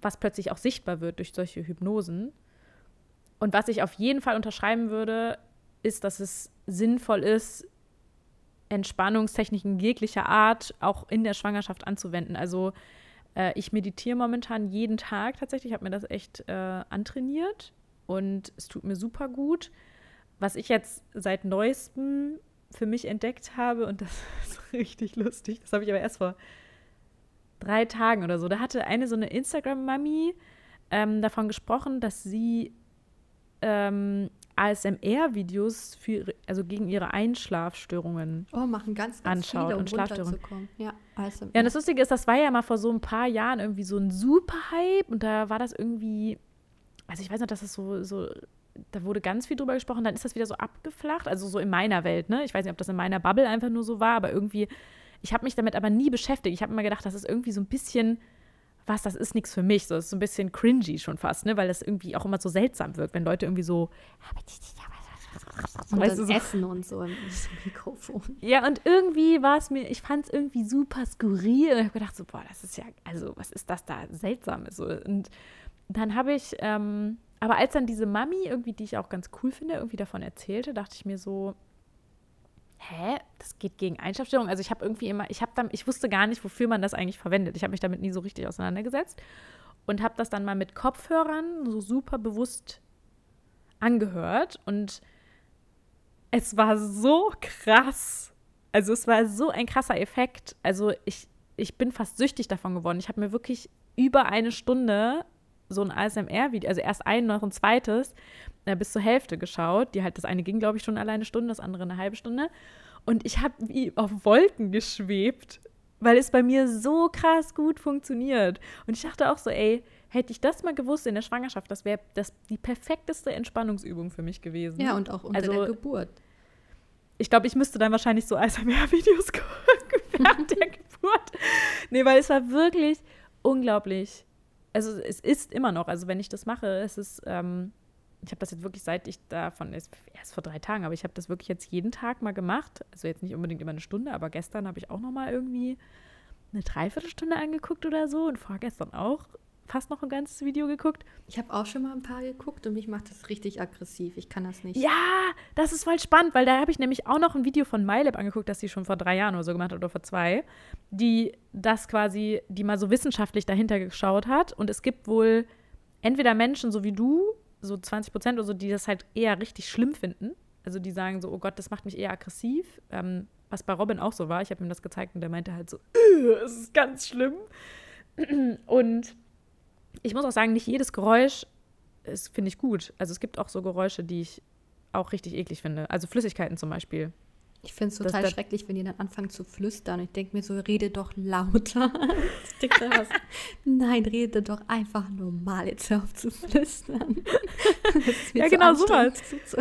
Speaker 2: was plötzlich auch sichtbar wird durch solche Hypnosen. Und was ich auf jeden Fall unterschreiben würde, ist, dass es sinnvoll ist, Entspannungstechniken jeglicher Art auch in der Schwangerschaft anzuwenden. Also äh, ich meditiere momentan jeden Tag tatsächlich. Ich habe mir das echt äh, antrainiert und es tut mir super gut. Was ich jetzt seit neuestem für mich entdeckt habe, und das [laughs] ist richtig lustig, das habe ich aber erst vor drei Tagen oder so, da hatte eine so eine Instagram-Mami ähm, davon gesprochen, dass sie ähm, ASMR-Videos für also gegen ihre Einschlafstörungen
Speaker 1: oh, machen ganz, ganz
Speaker 2: anschaut
Speaker 1: viele,
Speaker 2: um und Schlafstörungen.
Speaker 1: Ja,
Speaker 2: ASMR. ja, und das Lustige ist, das war ja mal vor so ein paar Jahren irgendwie so ein super Hype und da war das irgendwie, also ich weiß noch, dass das so, so da wurde ganz viel drüber gesprochen, dann ist das wieder so abgeflacht, also so in meiner Welt, ne? Ich weiß nicht, ob das in meiner Bubble einfach nur so war, aber irgendwie, ich habe mich damit aber nie beschäftigt. Ich habe immer gedacht, das ist irgendwie so ein bisschen was, das ist nichts für mich. So, das ist so ein bisschen cringy schon fast, ne? Weil das irgendwie auch immer so seltsam wirkt, wenn Leute irgendwie so.
Speaker 1: Und weißt du, so, Essen und so im [laughs] Mikrofon.
Speaker 2: Ja, und irgendwie war es mir, ich fand es irgendwie super skurril. Und ich habe gedacht, so, boah, das ist ja, also, was ist das da Seltsames? So, und dann habe ich, ähm, aber als dann diese Mami irgendwie, die ich auch ganz cool finde, irgendwie davon erzählte, dachte ich mir so, hä, das geht gegen Einschlafstörungen. Also ich habe irgendwie immer, ich habe dann, ich wusste gar nicht, wofür man das eigentlich verwendet. Ich habe mich damit nie so richtig auseinandergesetzt und habe das dann mal mit Kopfhörern so super bewusst angehört und es war so krass. Also es war so ein krasser Effekt. Also ich, ich bin fast süchtig davon geworden. Ich habe mir wirklich über eine Stunde so ein ASMR-Video, also erst ein, noch ein zweites, äh, bis zur Hälfte geschaut. Die halt, das eine ging, glaube ich, schon alleine eine Stunde, das andere eine halbe Stunde. Und ich habe wie auf Wolken geschwebt, weil es bei mir so krass gut funktioniert. Und ich dachte auch so, ey, hätte ich das mal gewusst in der Schwangerschaft, das wäre das die perfekteste Entspannungsübung für mich gewesen.
Speaker 1: Ja, und auch unter also, der Geburt.
Speaker 2: Ich glaube, ich müsste dann wahrscheinlich so ASMR-Videos [laughs] gucken während der Geburt. Nee, weil es war wirklich unglaublich also es ist immer noch, also wenn ich das mache, es ist, ähm, ich habe das jetzt wirklich seit ich davon, erst vor drei Tagen, aber ich habe das wirklich jetzt jeden Tag mal gemacht. Also jetzt nicht unbedingt immer eine Stunde, aber gestern habe ich auch noch mal irgendwie eine Dreiviertelstunde angeguckt oder so und vorgestern auch fast noch ein ganzes Video geguckt.
Speaker 1: Ich habe auch schon mal ein paar geguckt und mich macht das richtig aggressiv. Ich kann das nicht.
Speaker 2: Ja, das ist voll spannend, weil da habe ich nämlich auch noch ein Video von MyLab angeguckt, das sie schon vor drei Jahren oder so gemacht hat oder vor zwei, die das quasi, die mal so wissenschaftlich dahinter geschaut hat. Und es gibt wohl entweder Menschen so wie du, so 20 Prozent oder so, die das halt eher richtig schlimm finden. Also die sagen so, oh Gott, das macht mich eher aggressiv. Ähm, was bei Robin auch so war. Ich habe ihm das gezeigt und der meinte halt so, es ist ganz schlimm. [clears throat] Und ich muss auch sagen, nicht jedes Geräusch finde ich gut. Also es gibt auch so Geräusche, die ich auch richtig eklig finde. Also Flüssigkeiten zum Beispiel.
Speaker 1: Ich finde es total das, schrecklich, wenn die dann anfangen zu flüstern. Ich denke mir so, rede doch lauter. [laughs] [laughs] Nein, rede doch einfach normal jetzt auf zu flüstern. [laughs]
Speaker 2: ja, genau so was.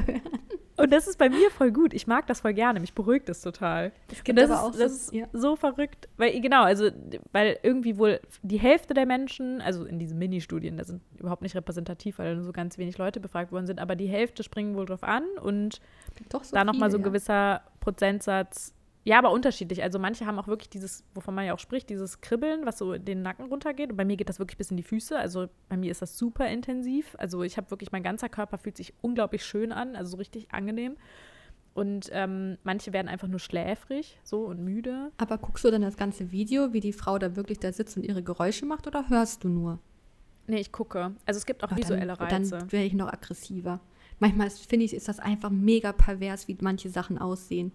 Speaker 2: Und das ist bei mir voll gut. Ich mag das voll gerne. Mich beruhigt das total. Es gibt das aber ist, auch das ist ja. so verrückt. Weil, genau, also, weil irgendwie wohl die Hälfte der Menschen, also in diesen Mini-Studien, da sind überhaupt nicht repräsentativ, weil nur so ganz wenig Leute befragt worden sind, aber die Hälfte springen wohl drauf an und so da nochmal so ein gewisser Prozentsatz ja, aber unterschiedlich. Also manche haben auch wirklich dieses, wovon man ja auch spricht, dieses Kribbeln, was so den Nacken runtergeht. Und bei mir geht das wirklich bis in die Füße. Also bei mir ist das super intensiv. Also ich habe wirklich, mein ganzer Körper fühlt sich unglaublich schön an, also so richtig angenehm. Und ähm, manche werden einfach nur schläfrig so und müde.
Speaker 1: Aber guckst du dann das ganze Video, wie die Frau da wirklich da sitzt und ihre Geräusche macht oder hörst du nur?
Speaker 2: Nee, ich gucke. Also es gibt auch aber visuelle dann, Reize.
Speaker 1: Dann wäre ich noch aggressiver. Manchmal finde ich, ist das einfach mega pervers, wie manche Sachen aussehen.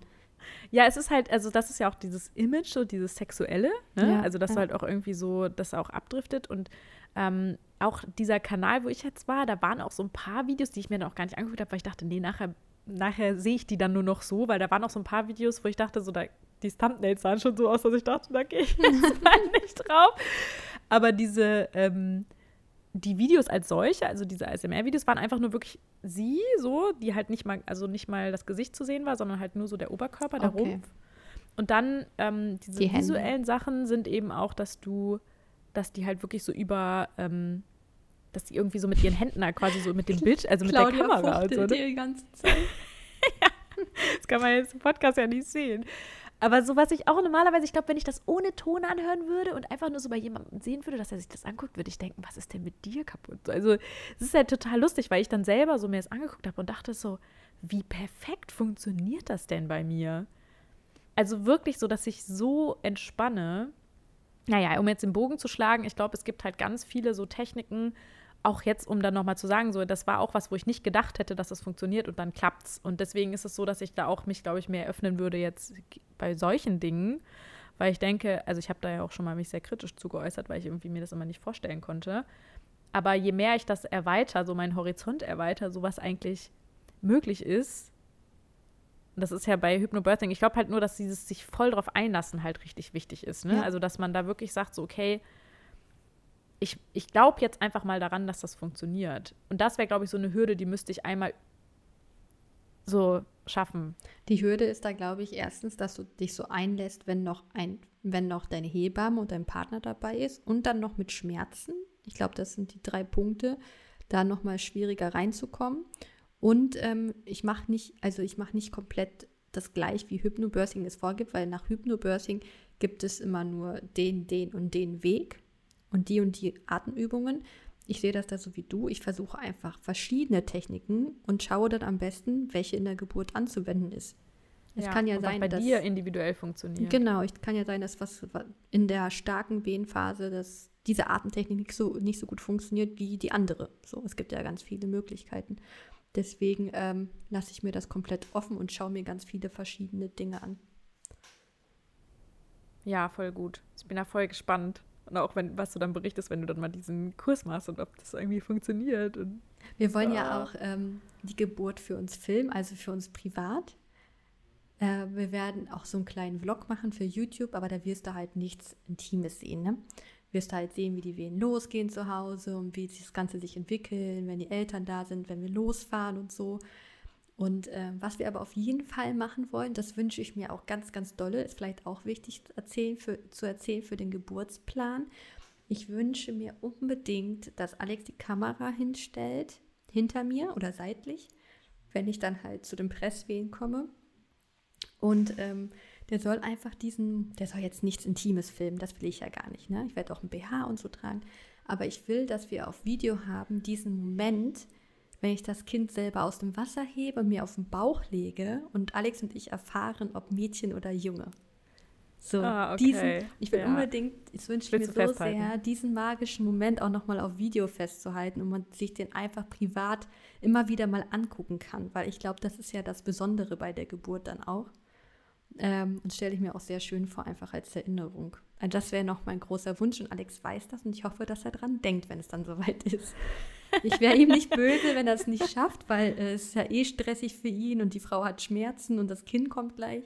Speaker 2: Ja, es ist halt, also das ist ja auch dieses Image, so dieses Sexuelle, ne? Ja, also dass ja. halt auch irgendwie so, das auch abdriftet und ähm, auch dieser Kanal, wo ich jetzt war, da waren auch so ein paar Videos, die ich mir dann auch gar nicht angeguckt habe, weil ich dachte, nee, nachher, nachher sehe ich die dann nur noch so, weil da waren auch so ein paar Videos, wo ich dachte, so da, die Thumbnails sahen schon so aus, dass ich dachte, da gehe ich jetzt [laughs] mal nicht drauf. Aber diese, ähm, die Videos als solche, also diese ASMR-Videos, waren einfach nur wirklich sie, so, die halt nicht mal, also nicht mal das Gesicht zu sehen war, sondern halt nur so der Oberkörper, der okay. Rumpf. Und dann ähm, diese die visuellen Sachen sind eben auch, dass du, dass die halt wirklich so über, ähm, dass die irgendwie so mit ihren Händen halt quasi so mit dem [laughs] Bild, also mit Claudia der Kamera. Also, ne? die ganze Zeit. [laughs] ja, das kann man jetzt im Podcast ja nicht sehen. Aber so, was ich auch normalerweise, ich glaube, wenn ich das ohne Ton anhören würde und einfach nur so bei jemandem sehen würde, dass er sich das anguckt, würde ich denken, was ist denn mit dir kaputt? Also, es ist halt total lustig, weil ich dann selber so mir das angeguckt habe und dachte so, wie perfekt funktioniert das denn bei mir? Also wirklich so, dass ich so entspanne. Naja, um jetzt den Bogen zu schlagen, ich glaube, es gibt halt ganz viele so Techniken, auch jetzt, um dann nochmal zu sagen, so, das war auch was, wo ich nicht gedacht hätte, dass das funktioniert und dann klappt's. Und deswegen ist es so, dass ich da auch mich, glaube ich, mehr öffnen würde jetzt bei solchen Dingen, weil ich denke, also ich habe da ja auch schon mal mich sehr kritisch zugeäußert, weil ich irgendwie mir das immer nicht vorstellen konnte. Aber je mehr ich das erweitere, so meinen Horizont erweitere, so was eigentlich möglich ist, das ist ja bei Hypnobirthing, ich glaube halt nur, dass dieses sich voll drauf einlassen halt richtig wichtig ist. Ne? Ja. Also, dass man da wirklich sagt, so, okay, ich, ich glaube jetzt einfach mal daran, dass das funktioniert. Und das wäre, glaube ich, so eine Hürde, die müsste ich einmal so schaffen?
Speaker 1: Die Hürde ist da, glaube ich, erstens, dass du dich so einlässt, wenn noch ein, wenn noch deine Hebamme und dein Partner dabei ist und dann noch mit Schmerzen. Ich glaube, das sind die drei Punkte, da nochmal schwieriger reinzukommen. Und ähm, ich mache nicht, also ich mache nicht komplett das gleich, wie Hypnobirthing es vorgibt, weil nach Hypnobirthing gibt es immer nur den, den und den Weg und die und die Atemübungen. Ich sehe das da so wie du. Ich versuche einfach verschiedene Techniken und schaue dann am besten, welche in der Geburt anzuwenden ist.
Speaker 2: Es ja, kann ja sein, bei dass dir individuell funktioniert.
Speaker 1: Genau, es kann ja sein, dass was in der starken Wehenphase, dass diese Atemtechnik nicht so, nicht so gut funktioniert wie die andere. So, es gibt ja ganz viele Möglichkeiten. Deswegen ähm, lasse ich mir das komplett offen und schaue mir ganz viele verschiedene Dinge an.
Speaker 2: Ja, voll gut. Ich bin da voll gespannt. Und auch, wenn, was du dann berichtest, wenn du dann mal diesen Kurs machst und ob das irgendwie funktioniert. Und,
Speaker 1: Wir wollen ah. ja auch ähm, die Geburt für uns filmen, also für uns privat. Äh, wir werden auch so einen kleinen Vlog machen für YouTube, aber da wirst du halt nichts Intimes sehen. Ne? wirst halt sehen, wie die Wehen losgehen zu Hause und wie das Ganze sich entwickeln, wenn die Eltern da sind, wenn wir losfahren und so. Und äh, was wir aber auf jeden Fall machen wollen, das wünsche ich mir auch ganz, ganz dolle, ist vielleicht auch wichtig zu erzählen für, zu erzählen für den Geburtsplan. Ich wünsche mir unbedingt, dass Alex die Kamera hinstellt, hinter mir oder seitlich, wenn ich dann halt zu den Presswehen komme. Und ähm, der soll einfach diesen, der soll jetzt nichts Intimes filmen, das will ich ja gar nicht. Ne? Ich werde auch ein BH und so tragen. Aber ich will, dass wir auf Video haben, diesen Moment, wenn ich das Kind selber aus dem Wasser hebe und mir auf den Bauch lege und Alex und ich erfahren, ob Mädchen oder Junge. So, ah, okay. diesen, ich will ja. unbedingt, das wünsche ich mir so festhalten? sehr, diesen magischen Moment auch nochmal auf Video festzuhalten und man sich den einfach privat immer wieder mal angucken kann, weil ich glaube, das ist ja das Besondere bei der Geburt dann auch. Ähm, und stelle ich mir auch sehr schön vor, einfach als Erinnerung. Das wäre noch mein großer Wunsch und Alex weiß das und ich hoffe, dass er dran denkt, wenn es dann soweit ist. Ich wäre ihm nicht böse, wenn er es nicht schafft, weil äh, es ist ja eh stressig für ihn und die Frau hat Schmerzen und das Kind kommt gleich.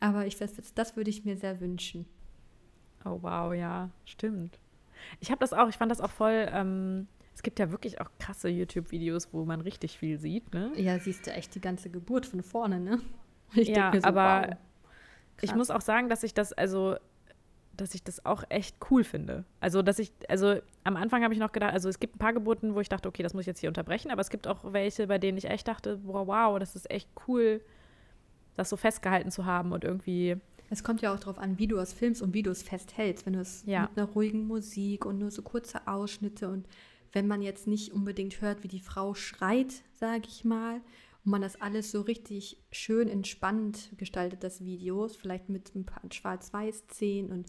Speaker 1: Aber ich weiß, das würde ich mir sehr wünschen.
Speaker 2: Oh wow, ja, stimmt. Ich habe das auch, ich fand das auch voll. Ähm, es gibt ja wirklich auch krasse YouTube-Videos, wo man richtig viel sieht, ne?
Speaker 1: Ja, siehst du echt die ganze Geburt von vorne, ne?
Speaker 2: Ich ja, so, aber wow, ich muss auch sagen, dass ich das, also dass ich das auch echt cool finde. Also, dass ich, also am Anfang habe ich noch gedacht, also es gibt ein paar Geburten, wo ich dachte, okay, das muss ich jetzt hier unterbrechen, aber es gibt auch welche, bei denen ich echt dachte, wow, wow, das ist echt cool, das so festgehalten zu haben und irgendwie.
Speaker 1: Es kommt ja auch darauf an, wie du es filmst und wie du es festhältst. Wenn du es ja. mit einer ruhigen Musik und nur so kurze Ausschnitte und wenn man jetzt nicht unbedingt hört, wie die Frau schreit, sage ich mal, und man das alles so richtig schön entspannt gestaltet, das Video, vielleicht mit ein paar Schwarz-Weiß-Szenen und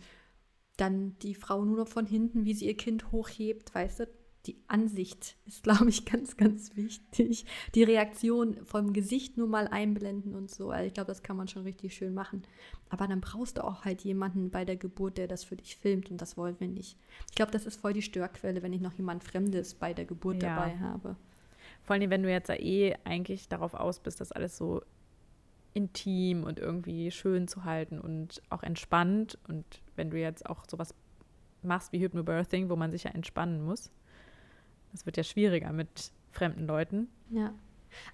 Speaker 1: dann die Frau nur noch von hinten, wie sie ihr Kind hochhebt, weißt du, die Ansicht ist, [laughs] glaube ich, ganz, ganz wichtig. Die Reaktion vom Gesicht nur mal einblenden und so. Also ich glaube, das kann man schon richtig schön machen. Aber dann brauchst du auch halt jemanden bei der Geburt, der das für dich filmt und das wollen wir nicht. Ich glaube, das ist voll die Störquelle, wenn ich noch jemand Fremdes bei der Geburt ja. dabei habe.
Speaker 2: Vor allem, wenn du jetzt eh eigentlich darauf aus bist, das alles so intim und irgendwie schön zu halten und auch entspannt. Und wenn du jetzt auch sowas machst wie Hypnobirthing, wo man sich ja entspannen muss, das wird ja schwieriger mit fremden Leuten.
Speaker 1: Ja.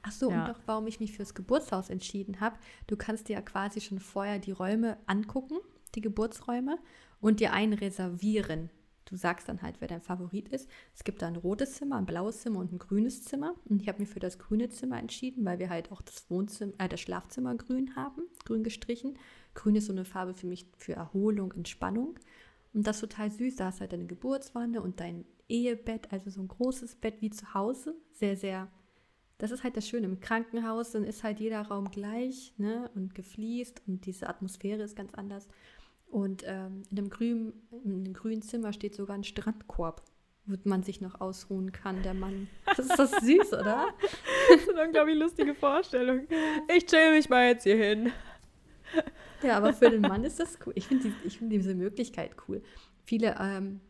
Speaker 1: Ach so, ja. und doch, warum ich mich fürs Geburtshaus entschieden habe. Du kannst dir ja quasi schon vorher die Räume angucken, die Geburtsräume, und dir einen reservieren. Du sagst dann halt, wer dein Favorit ist. Es gibt da ein rotes Zimmer, ein blaues Zimmer und ein grünes Zimmer. Und ich habe mich für das grüne Zimmer entschieden, weil wir halt auch das Wohnzimmer, äh, das Schlafzimmer grün haben, grün gestrichen. Grün ist so eine Farbe für mich für Erholung, Entspannung. Und das ist total süß. Da hast halt deine Geburtswanne und dein Ehebett, also so ein großes Bett wie zu Hause. Sehr, sehr. Das ist halt das Schöne. Im Krankenhaus dann ist halt jeder Raum gleich ne, und gefliest und diese Atmosphäre ist ganz anders. Und ähm, in, dem grünen, in dem grünen Zimmer steht sogar ein Strandkorb, wo man sich noch ausruhen kann, der Mann. Das ist doch süß, oder?
Speaker 2: das ist eine unglaublich lustige Vorstellung. Ich chill mich mal jetzt hier hin.
Speaker 1: Ja, aber für den Mann ist das cool. Ich finde die, find diese Möglichkeit cool. Viele, ähm,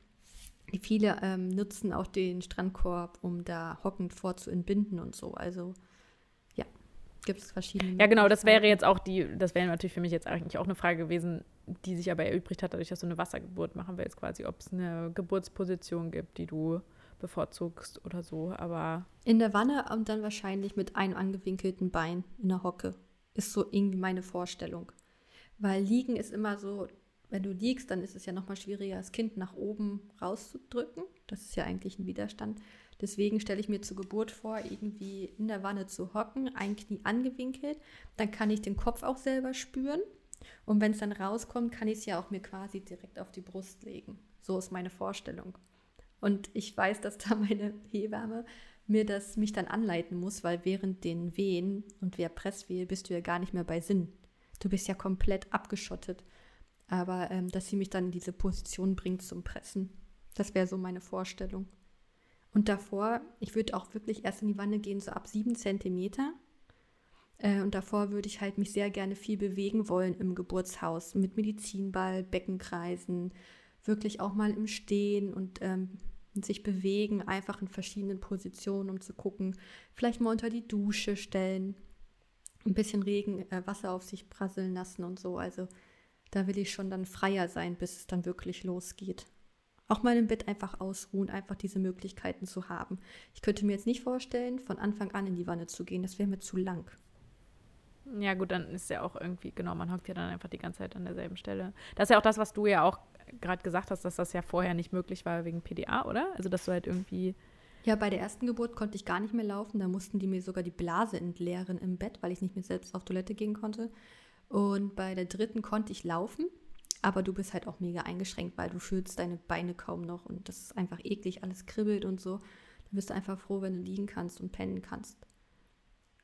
Speaker 1: viele ähm, nutzen auch den Strandkorb, um da hockend vorzuentbinden und so. Also gibt es verschiedene.
Speaker 2: Ja, genau, das wäre jetzt auch die, das wäre natürlich für mich jetzt eigentlich auch eine Frage gewesen, die sich aber erübrigt hat, dadurch, dass du eine Wassergeburt machen willst, quasi, ob es eine Geburtsposition gibt, die du bevorzugst oder so, aber.
Speaker 1: In der Wanne und dann wahrscheinlich mit einem angewinkelten Bein in der Hocke. Ist so irgendwie meine Vorstellung. Weil liegen ist immer so, wenn du liegst, dann ist es ja nochmal schwieriger, das Kind nach oben rauszudrücken. Das ist ja eigentlich ein Widerstand. Deswegen stelle ich mir zur Geburt vor, irgendwie in der Wanne zu hocken, ein Knie angewinkelt. Dann kann ich den Kopf auch selber spüren. Und wenn es dann rauskommt, kann ich es ja auch mir quasi direkt auf die Brust legen. So ist meine Vorstellung. Und ich weiß, dass da [laughs] meine Hebamme mir das mich dann anleiten muss, weil während den Wehen und wer Presswehe bist du ja gar nicht mehr bei Sinn. Du bist ja komplett abgeschottet. Aber ähm, dass sie mich dann in diese Position bringt zum Pressen, das wäre so meine Vorstellung. Und davor, ich würde auch wirklich erst in die Wanne gehen, so ab sieben Zentimeter. Äh, und davor würde ich halt mich sehr gerne viel bewegen wollen im Geburtshaus mit Medizinball, Beckenkreisen, wirklich auch mal im Stehen und ähm, sich bewegen, einfach in verschiedenen Positionen, um zu gucken, vielleicht mal unter die Dusche stellen, ein bisschen Regen, äh, Wasser auf sich prasseln lassen und so. Also da will ich schon dann freier sein, bis es dann wirklich losgeht. Auch mal im Bett einfach ausruhen, einfach diese Möglichkeiten zu haben. Ich könnte mir jetzt nicht vorstellen, von Anfang an in die Wanne zu gehen. Das wäre mir zu lang.
Speaker 2: Ja, gut, dann ist ja auch irgendwie, genau, man hockt ja dann einfach die ganze Zeit an derselben Stelle. Das ist ja auch das, was du ja auch gerade gesagt hast, dass das ja vorher nicht möglich war wegen PDA, oder? Also, dass du halt irgendwie.
Speaker 1: Ja, bei der ersten Geburt konnte ich gar nicht mehr laufen. Da mussten die mir sogar die Blase entleeren im Bett, weil ich nicht mehr selbst auf Toilette gehen konnte. Und bei der dritten konnte ich laufen, aber du bist halt auch mega eingeschränkt, weil du fühlst deine Beine kaum noch und das ist einfach eklig, alles kribbelt und so. Da bist du einfach froh, wenn du liegen kannst und pennen kannst.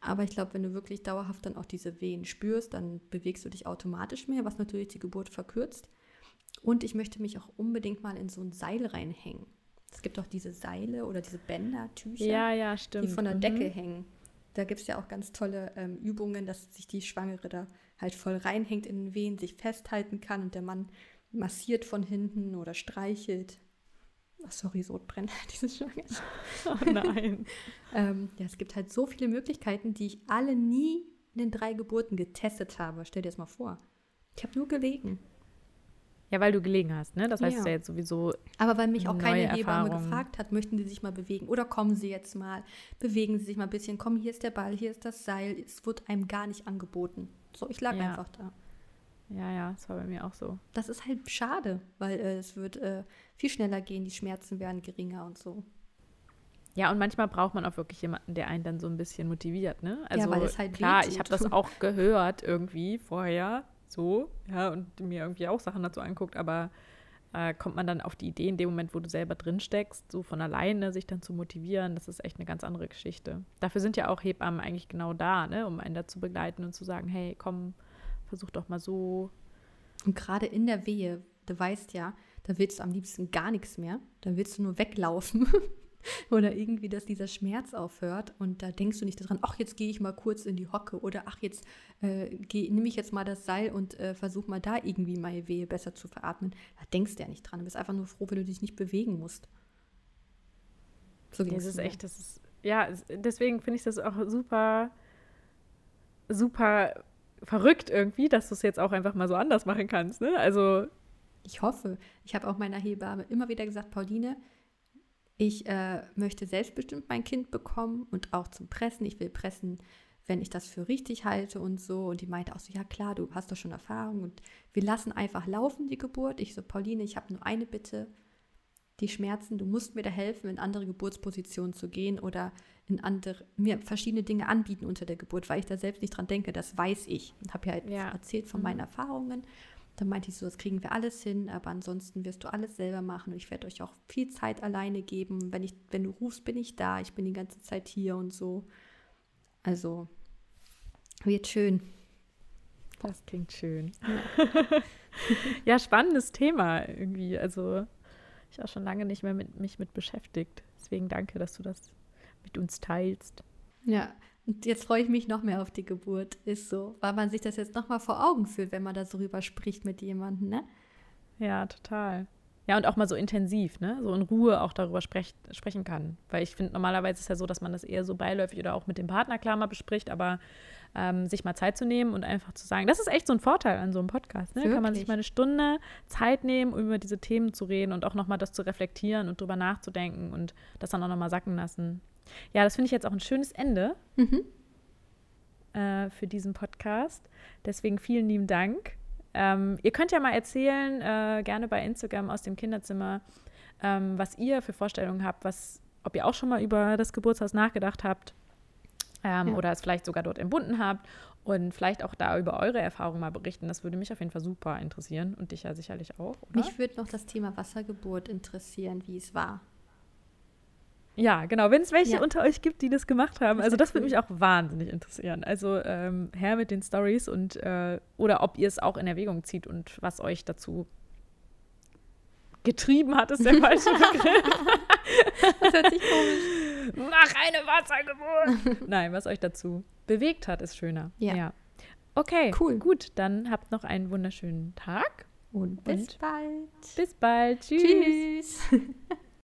Speaker 1: Aber ich glaube, wenn du wirklich dauerhaft dann auch diese Wehen spürst, dann bewegst du dich automatisch mehr, was natürlich die Geburt verkürzt. Und ich möchte mich auch unbedingt mal in so ein Seil reinhängen. Es gibt auch diese Seile oder diese Bänder, Tücher,
Speaker 2: ja, ja,
Speaker 1: die von der mhm. Decke hängen. Da gibt es ja auch ganz tolle ähm, Übungen, dass sich die Schwangere da halt voll reinhängt in den Wehen, sich festhalten kann und der Mann massiert von hinten oder streichelt. Oh, sorry, Sodbrennen, [laughs] dieses Schwangerschaft.
Speaker 2: Oh nein. [laughs]
Speaker 1: ähm, ja, es gibt halt so viele Möglichkeiten, die ich alle nie in den drei Geburten getestet habe. Stell dir das mal vor. Ich habe nur gelegen.
Speaker 2: Ja, weil du gelegen hast, ne? Das heißt ja, ja jetzt sowieso.
Speaker 1: Aber weil mich auch keine Hebamme gefragt hat, möchten Sie sich mal bewegen oder kommen Sie jetzt mal, bewegen Sie sich mal ein bisschen, komm, hier ist der Ball, hier ist das Seil. Es wird einem gar nicht angeboten. So, ich lag ja. einfach da.
Speaker 2: Ja, ja, das war bei mir auch so.
Speaker 1: Das ist halt schade, weil äh, es wird äh, viel schneller gehen, die Schmerzen werden geringer und so.
Speaker 2: Ja, und manchmal braucht man auch wirklich jemanden, der einen dann so ein bisschen motiviert, ne? Also
Speaker 1: ja, weil es halt
Speaker 2: klar, ich habe das auch gehört irgendwie vorher, so, ja, und mir irgendwie auch Sachen dazu anguckt, aber äh, kommt man dann auf die Idee in dem Moment, wo du selber drin steckst, so von alleine sich dann zu motivieren, das ist echt eine ganz andere Geschichte. Dafür sind ja auch Hebammen eigentlich genau da, ne, um einen da zu begleiten und zu sagen, hey, komm, versuch doch mal so.
Speaker 1: Und gerade in der Wehe, du weißt ja, da willst du am liebsten gar nichts mehr, dann willst du nur weglaufen [laughs] oder irgendwie, dass dieser Schmerz aufhört und da denkst du nicht daran, ach, jetzt gehe ich mal kurz in die Hocke oder ach, jetzt äh, nehme ich jetzt mal das Seil und äh, versuche mal da irgendwie meine Wehe besser zu veratmen. Da denkst du ja nicht dran. Du bist einfach nur froh, wenn du dich nicht bewegen musst.
Speaker 2: So das ist echt, das ist, ja, deswegen finde ich das auch super, super verrückt irgendwie, dass du es jetzt auch einfach mal so anders machen kannst. Ne? Also
Speaker 1: ich hoffe. Ich habe auch meiner Hebamme immer wieder gesagt, Pauline, ich äh, möchte selbstbestimmt mein Kind bekommen und auch zum Pressen. Ich will pressen, wenn ich das für richtig halte und so. Und die meinte auch so, ja klar, du hast doch schon Erfahrung und wir lassen einfach laufen die Geburt. Ich so, Pauline, ich habe nur eine Bitte. Die Schmerzen, du musst mir da helfen, in andere Geburtspositionen zu gehen oder in andere, mir verschiedene Dinge anbieten unter der Geburt, weil ich da selbst nicht dran denke, das weiß ich. Und habe ja halt ja. erzählt von mhm. meinen Erfahrungen. Dann meinte ich so, das kriegen wir alles hin, aber ansonsten wirst du alles selber machen und ich werde euch auch viel Zeit alleine geben. Wenn, ich, wenn du rufst, bin ich da, ich bin die ganze Zeit hier und so. Also, wird schön.
Speaker 2: Das klingt schön. Ja, [laughs] ja spannendes Thema irgendwie. Also, ich habe schon lange nicht mehr mit, mich mit beschäftigt. Deswegen danke, dass du das mit uns teilst.
Speaker 1: Ja, und jetzt freue ich mich noch mehr auf die Geburt. Ist so, weil man sich das jetzt noch mal vor Augen fühlt, wenn man da so rüber spricht mit jemandem, ne?
Speaker 2: Ja, total. Ja, und auch mal so intensiv, ne? So in Ruhe auch darüber sprech, sprechen kann. Weil ich finde, normalerweise ist es ja so, dass man das eher so beiläufig oder auch mit dem Partner klar mal bespricht, aber ähm, sich mal Zeit zu nehmen und einfach zu sagen, das ist echt so ein Vorteil an so einem Podcast. Ne? Da kann man sich mal eine Stunde Zeit nehmen, um über diese Themen zu reden und auch nochmal das zu reflektieren und drüber nachzudenken und das dann auch nochmal sacken lassen. Ja, das finde ich jetzt auch ein schönes Ende mhm. äh, für diesen Podcast. Deswegen vielen lieben Dank. Ähm, ihr könnt ja mal erzählen, äh, gerne bei Instagram aus dem Kinderzimmer, ähm, was ihr für Vorstellungen habt, was, ob ihr auch schon mal über das Geburtshaus nachgedacht habt ähm, ja. oder es vielleicht sogar dort entbunden habt und vielleicht auch da über eure Erfahrungen mal berichten. Das würde mich auf jeden Fall super interessieren und dich ja sicherlich auch.
Speaker 1: Oder? Mich würde noch das Thema Wassergeburt interessieren, wie es war.
Speaker 2: Ja, genau. Wenn es welche ja. unter euch gibt, die das gemacht haben. Also das würde mich auch wahnsinnig interessieren. Also ähm, her mit den Stories und äh, oder ob ihr es auch in Erwägung zieht und was euch dazu getrieben hat, ist der [laughs] falsche Begriff. das hört sich komisch. Mach eine Wassergeburt. Nein, was euch dazu bewegt hat, ist schöner. Ja. ja. Okay, cool. Gut, dann habt noch einen wunderschönen Tag.
Speaker 1: Und bis und bald.
Speaker 2: Bis bald. Tschüss. Tschüss.